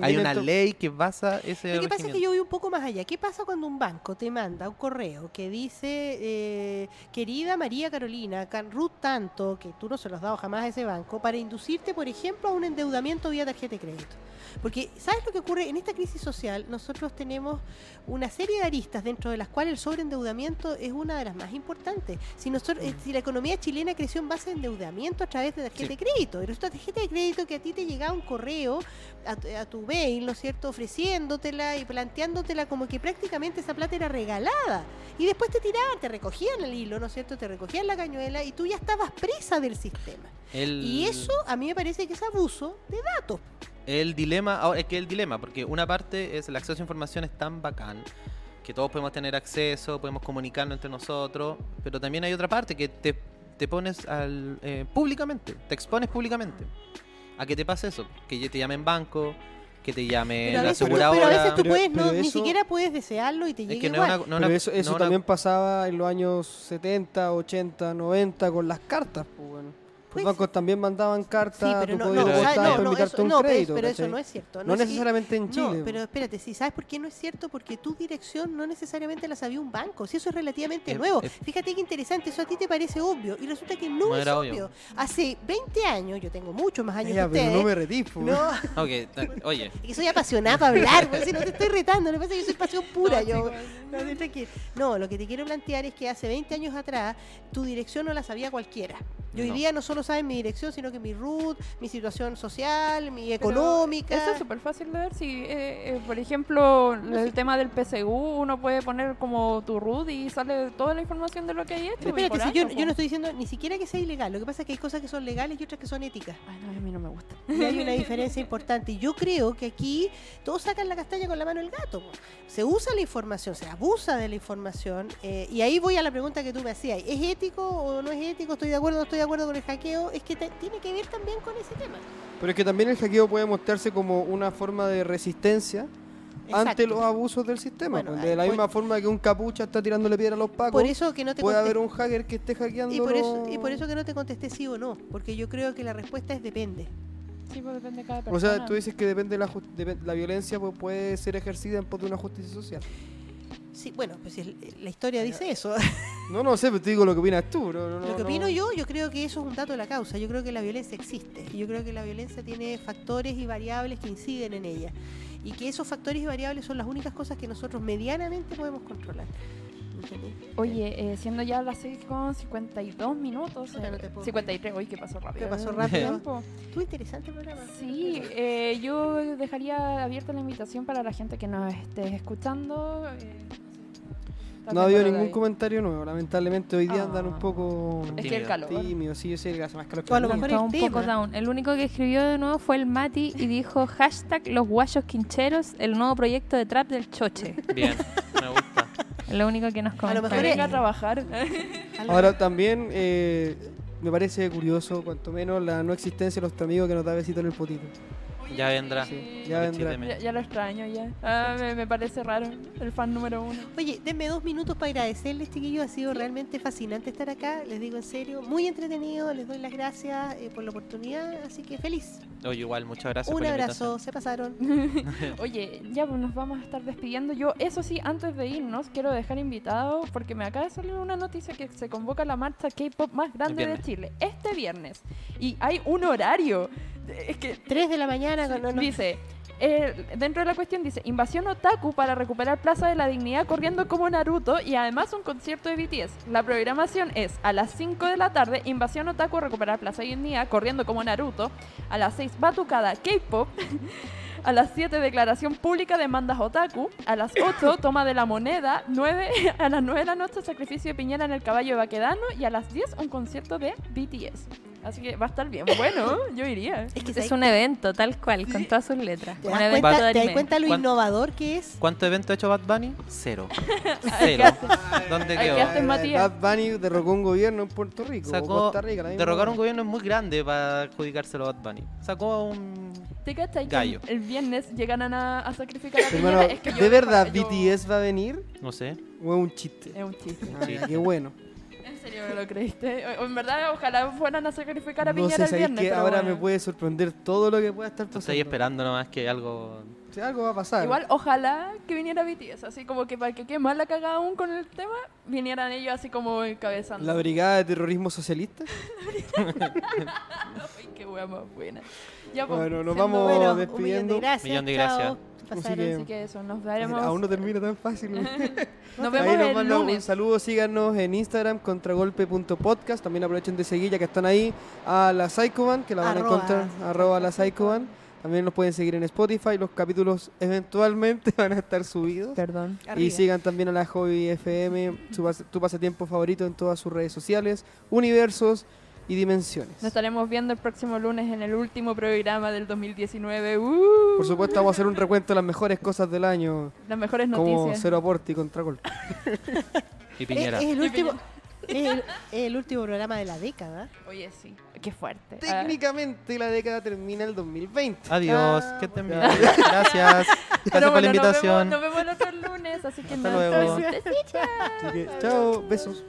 [SPEAKER 3] Hay una
[SPEAKER 2] esto-
[SPEAKER 3] ley que basa ese
[SPEAKER 6] Lo que pasa es que yo voy un poco más allá. ¿Qué pasa cuando un banco te manda un correo que dice, eh, querida María Carolina, can Ruth tanto, que tú no se lo has dado jamás a ese banco, para inducirte, por ejemplo, a un endeudamiento vía tarjeta de crédito? Porque, ¿sabes lo que ocurre? En esta crisis social, nosotros tenemos una serie de aristas dentro de las cuales el sobreendeudamiento es una de las más importantes. Si, nosotros, eh, si la economía chilena creció en base a endeudamiento a través de tarjeta
[SPEAKER 3] Sí.
[SPEAKER 6] de crédito, y resulta tarjeta de crédito que a ti te llegaba un correo a, tu- a tu mail, ¿no es cierto?, ofreciéndotela y planteándotela como que prácticamente esa plata era regalada. Y después te tiraban, te recogían el hilo, ¿no es cierto?, te recogían la cañuela y tú ya estabas presa del sistema.
[SPEAKER 3] El-
[SPEAKER 6] Y eso a mí me parece que es abuso de datos.
[SPEAKER 3] El dilema, ahora es que el dilema, porque una parte es el acceso a información es tan bacán que todos podemos tener acceso, podemos comunicarnos entre nosotros, pero también hay otra parte que te, te pones al, eh, públicamente, te expones públicamente a que te pase eso, que te llamen banco, que te llame
[SPEAKER 6] Pero a,
[SPEAKER 3] la
[SPEAKER 6] veces tú,
[SPEAKER 3] aseguradora.
[SPEAKER 6] pero a veces tú
[SPEAKER 2] Pero-
[SPEAKER 6] puedes, no,
[SPEAKER 2] pero
[SPEAKER 6] ni
[SPEAKER 2] eso-
[SPEAKER 6] siquiera puedes desearlo y te
[SPEAKER 3] que no es
[SPEAKER 6] igual.
[SPEAKER 3] una, no
[SPEAKER 2] Pero
[SPEAKER 3] una-
[SPEAKER 2] eso, eso
[SPEAKER 3] no una-
[SPEAKER 2] también pasaba en los años 70, 80, 90 con las cartas. Pues, bueno.
[SPEAKER 6] Pues-
[SPEAKER 2] los bancos también mandaban cartas,
[SPEAKER 6] Sí, pero
[SPEAKER 2] tú
[SPEAKER 6] no,
[SPEAKER 2] podías
[SPEAKER 6] no,
[SPEAKER 3] Pero
[SPEAKER 2] votar
[SPEAKER 6] ¿sabes?
[SPEAKER 3] es-
[SPEAKER 6] no,
[SPEAKER 2] para
[SPEAKER 6] no,
[SPEAKER 2] invitarte
[SPEAKER 6] eso,
[SPEAKER 2] un
[SPEAKER 6] no, pero-
[SPEAKER 2] crédito.
[SPEAKER 6] pero eso
[SPEAKER 2] ¿cachai?
[SPEAKER 6] no es cierto.
[SPEAKER 2] No
[SPEAKER 6] es- y-
[SPEAKER 2] necesariamente en Chile.
[SPEAKER 6] No,
[SPEAKER 2] pues.
[SPEAKER 6] pero espérate, sí, ¿sabes por qué no es cierto? Porque tu dirección no necesariamente la sabía un banco. Si eso es relativamente
[SPEAKER 3] Es-
[SPEAKER 6] nuevo.
[SPEAKER 3] es-
[SPEAKER 6] Fíjate qué interesante, eso a ti te parece obvio. Y resulta que no,
[SPEAKER 3] No
[SPEAKER 6] es
[SPEAKER 3] era
[SPEAKER 6] obvio.
[SPEAKER 3] obvio.
[SPEAKER 6] Hace 20 años, yo tengo muchos más años
[SPEAKER 2] Ya,
[SPEAKER 6] que
[SPEAKER 2] pero
[SPEAKER 6] ustedes.
[SPEAKER 2] no me retís, pues.
[SPEAKER 6] No,
[SPEAKER 3] Ok, ta- oye,
[SPEAKER 6] es que soy apasionada para hablar, pues, si no te estoy retando, lo que pasa es que yo soy pasión pura.
[SPEAKER 4] No,
[SPEAKER 6] yo. No, lo que te quiero plantear es que hace 20 años atrás tu dirección no la sabía cualquiera. Y hoy
[SPEAKER 3] No.
[SPEAKER 6] día no solo saben mi dirección, sino que mi root, mi situación social, mi
[SPEAKER 4] Pero
[SPEAKER 6] económica.
[SPEAKER 4] Eso es súper fácil de ver. Si, eh, eh, por ejemplo, el tema del PSU, uno puede poner como tu root y sale toda la información de lo que hay hecho.
[SPEAKER 6] Pero espérate, si yo, yo no estoy diciendo ni siquiera que sea ilegal. Lo que pasa es que hay cosas que son legales y otras que son éticas.
[SPEAKER 4] Ay, no, a mí no me gusta.
[SPEAKER 6] Y hay una diferencia importante. Y yo creo que aquí todos sacan la castaña con la mano del gato. po. Se usa la información, se abusa de la información. eh, y ahí voy a la pregunta que tú me hacías. ¿Es ético o no es ético? ¿Estoy de acuerdo o no estoy de acuerdo con el hackeo? Es que te- tiene que ver también con ese tema.
[SPEAKER 2] Pero es que también el hackeo puede mostrarse como una forma de resistencia ante los abusos del sistema.
[SPEAKER 6] Bueno,
[SPEAKER 2] pues. de la
[SPEAKER 6] por-
[SPEAKER 2] misma forma que un capucha está tirándole piedra a los pacos,
[SPEAKER 6] Por eso que no te
[SPEAKER 2] puede haber un hacker que esté hackeando.
[SPEAKER 6] y por, eso, y por eso que no te contesté sí o no. Porque yo creo que la respuesta es depende.
[SPEAKER 4] Sí, pues depende de cada persona.
[SPEAKER 2] O sea, tú dices que depende de la, la violencia pues, puede ser ejercida en pos de una justicia social.
[SPEAKER 6] Sí, bueno, pues si el- la historia dice eso.
[SPEAKER 2] No, no sé, pero te digo lo que opinas tú. no- no-
[SPEAKER 6] Lo que
[SPEAKER 2] no-
[SPEAKER 6] opino yo, yo creo que eso es un dato de la causa. Yo creo que la violencia existe. Y yo creo que la violencia tiene factores y variables que inciden en ella. Y que esos factores y variables son las únicas cosas que nosotros medianamente podemos controlar.
[SPEAKER 4] Oye, eh, siendo ya las 6 con 52 minutos, eh,
[SPEAKER 6] no te puedo
[SPEAKER 4] 53, uy, que pasó rápido.
[SPEAKER 6] Que pasó rápido.
[SPEAKER 4] tiempo.
[SPEAKER 6] Tú interesante programa.
[SPEAKER 4] Sí, eh, yo dejaría abierta la invitación para la gente que nos esté escuchando. No
[SPEAKER 2] ha habido ningún comentario nuevo. Lamentablemente hoy día andan un
[SPEAKER 4] Ah.
[SPEAKER 2] poco
[SPEAKER 4] Es que el
[SPEAKER 3] Tímido.
[SPEAKER 4] calor.
[SPEAKER 2] tímidos. Sí, yo sé que hace más calor que
[SPEAKER 6] O a lo mejor
[SPEAKER 5] un poco down. El único que escribió de nuevo fue el Mati y dijo hashtag los guayos quincheros, el nuevo proyecto de trap del choche.
[SPEAKER 3] bien, me gusta.
[SPEAKER 5] Es lo único que nos
[SPEAKER 6] A lo
[SPEAKER 5] comentó.
[SPEAKER 6] mejor
[SPEAKER 4] Venga a trabajar.
[SPEAKER 2] Ahora también eh, me parece curioso, cuanto menos, la no existencia de nuestro amigo que nos da besito en el potito.
[SPEAKER 3] Ya vendrá.
[SPEAKER 2] Sí, ya vendrá.
[SPEAKER 4] Ya, ya lo extraño ya. Ah, me, me parece raro. El fan número uno.
[SPEAKER 6] Oye, denme dos minutos para agradecerles, chiquillos. Ha sido realmente fascinante estar acá. Les digo en serio, muy entretenido. Les doy las gracias eh, por la oportunidad. Así que feliz.
[SPEAKER 3] Oye, igual, muchas gracias
[SPEAKER 6] Un
[SPEAKER 3] por la
[SPEAKER 6] abrazo. Se pasaron.
[SPEAKER 4] Oye, ya pues nos vamos a estar despidiendo. Yo, eso sí, antes de irnos, quiero dejar invitado, porque me acaba de salir una noticia que se convoca la marcha K-pop más grande de. Chile, este viernes. Y hay un horario. Es que
[SPEAKER 6] Tres de la mañana. con- no, no.
[SPEAKER 4] dice, eh, dentro de la cuestión dice, invasión otaku para recuperar Plaza de la Dignidad corriendo como Naruto y además un concierto de BTS. La programación es a las 5 de la tarde, invasión otaku recuperar Plaza de Dignidad corriendo como Naruto. A las 6, batucada K-pop. A las 7, declaración pública de demandas otaku. A las 8, toma de la moneda. 9, a las 9 de la noche, sacrificio de Piñera en el caballo de Baquedano. Y a las 10, un concierto de BTS. Así que va a estar bien. Bueno, yo iría.
[SPEAKER 6] Es que
[SPEAKER 5] Es
[SPEAKER 6] ¿sabes
[SPEAKER 5] un evento tal cual, con todas sus letras.
[SPEAKER 6] ¿Te
[SPEAKER 5] Un
[SPEAKER 6] das
[SPEAKER 5] evento
[SPEAKER 6] cuenta,
[SPEAKER 5] de
[SPEAKER 6] te das cuenta lo
[SPEAKER 3] ¿Cuán-
[SPEAKER 6] innovador que es?
[SPEAKER 3] ¿Cuánto evento ha hecho Bad Bunny? Cero. Cero.
[SPEAKER 4] ¿qué
[SPEAKER 3] ¿Dónde quedó?
[SPEAKER 4] ¿qué haces, Matías?
[SPEAKER 2] Bad Bunny derrocó un gobierno en Puerto Rico. o
[SPEAKER 3] Sacó,
[SPEAKER 2] Costa Rica.
[SPEAKER 3] derrocar un gobierno es muy grande para adjudicárselo a Bad Bunny. Sacó a un...
[SPEAKER 4] ¿Te cachai que
[SPEAKER 3] Gallo.
[SPEAKER 4] el viernes llegaran a, a sacrificar a?
[SPEAKER 2] Hermano,
[SPEAKER 4] Es que yo
[SPEAKER 2] ¿de verdad
[SPEAKER 4] yo-
[SPEAKER 2] BTS va a venir?
[SPEAKER 3] No sé.
[SPEAKER 2] ¿O es un chiste?
[SPEAKER 4] Es un chiste.
[SPEAKER 2] Ah, qué bueno.
[SPEAKER 4] ¿En serio me lo creíste? En verdad, ojalá fueran a sacrificar a
[SPEAKER 2] No
[SPEAKER 4] Piñera
[SPEAKER 2] sé,
[SPEAKER 4] el viernes.
[SPEAKER 2] que
[SPEAKER 4] pero
[SPEAKER 2] ahora
[SPEAKER 4] bueno.
[SPEAKER 2] me puede sorprender todo lo que pueda estar pasando.
[SPEAKER 3] Estoy esperando nomás que algo...
[SPEAKER 2] Si algo va a pasar.
[SPEAKER 4] Igual, ojalá que viniera BTS, así como que para que quede más la cagada aún con el tema, vinieran ellos así como encabezando.
[SPEAKER 2] La Brigada de Terrorismo Socialista.
[SPEAKER 4] Ay, qué wea más buena. Ya, pues,
[SPEAKER 2] Bueno, nos vamos
[SPEAKER 6] Bueno,
[SPEAKER 2] despidiendo.
[SPEAKER 6] un millón de gracias.
[SPEAKER 3] Millón de
[SPEAKER 6] chao. Pasaron.
[SPEAKER 2] que-
[SPEAKER 4] Así que eso, nos veremos.
[SPEAKER 2] Aún no termina tan fácil. ¿no?
[SPEAKER 4] Nos
[SPEAKER 2] Ahí
[SPEAKER 4] vemos
[SPEAKER 2] nos
[SPEAKER 4] el
[SPEAKER 2] mandan un
[SPEAKER 4] lunes.
[SPEAKER 2] saludo, síganos en Instagram, contragolpe.podcast. También aprovechen de seguir, ya que están ahí, a la Psychoban, que la van
[SPEAKER 6] Arroba
[SPEAKER 2] a encontrar, arroba la Psychoban. También los pueden seguir en Spotify, los capítulos eventualmente van a estar subidos.
[SPEAKER 4] Perdón.
[SPEAKER 2] Y
[SPEAKER 6] Arriba.
[SPEAKER 2] sigan también a la Hobby FM, su pas- tu pasatiempo favorito en todas sus redes sociales, universos y dimensiones.
[SPEAKER 4] Nos estaremos viendo el próximo lunes en el último programa del 2019. ¡Uh!
[SPEAKER 2] Por supuesto, vamos a hacer un recuento de las mejores cosas del año,
[SPEAKER 4] Las mejores
[SPEAKER 2] como
[SPEAKER 4] noticias.
[SPEAKER 2] cero aporte y contragolpe.
[SPEAKER 3] Y
[SPEAKER 6] Es,
[SPEAKER 3] Piñera.
[SPEAKER 6] es el
[SPEAKER 4] Y
[SPEAKER 6] último, es el, es el último programa de la década.
[SPEAKER 4] Oye, sí. Qué fuerte. Ah,
[SPEAKER 2] Técnicamente la década termina el 2020.
[SPEAKER 3] Adiós.
[SPEAKER 2] Ah,
[SPEAKER 3] que
[SPEAKER 2] ya.
[SPEAKER 3] bien. Gracias. Gracias
[SPEAKER 4] pero
[SPEAKER 3] por la
[SPEAKER 4] bueno, nos vemos-
[SPEAKER 3] invitación.
[SPEAKER 4] Nos vemos, el otro lunes, así que
[SPEAKER 3] Hasta
[SPEAKER 4] no
[SPEAKER 3] luego.
[SPEAKER 2] Así que, chao, besos.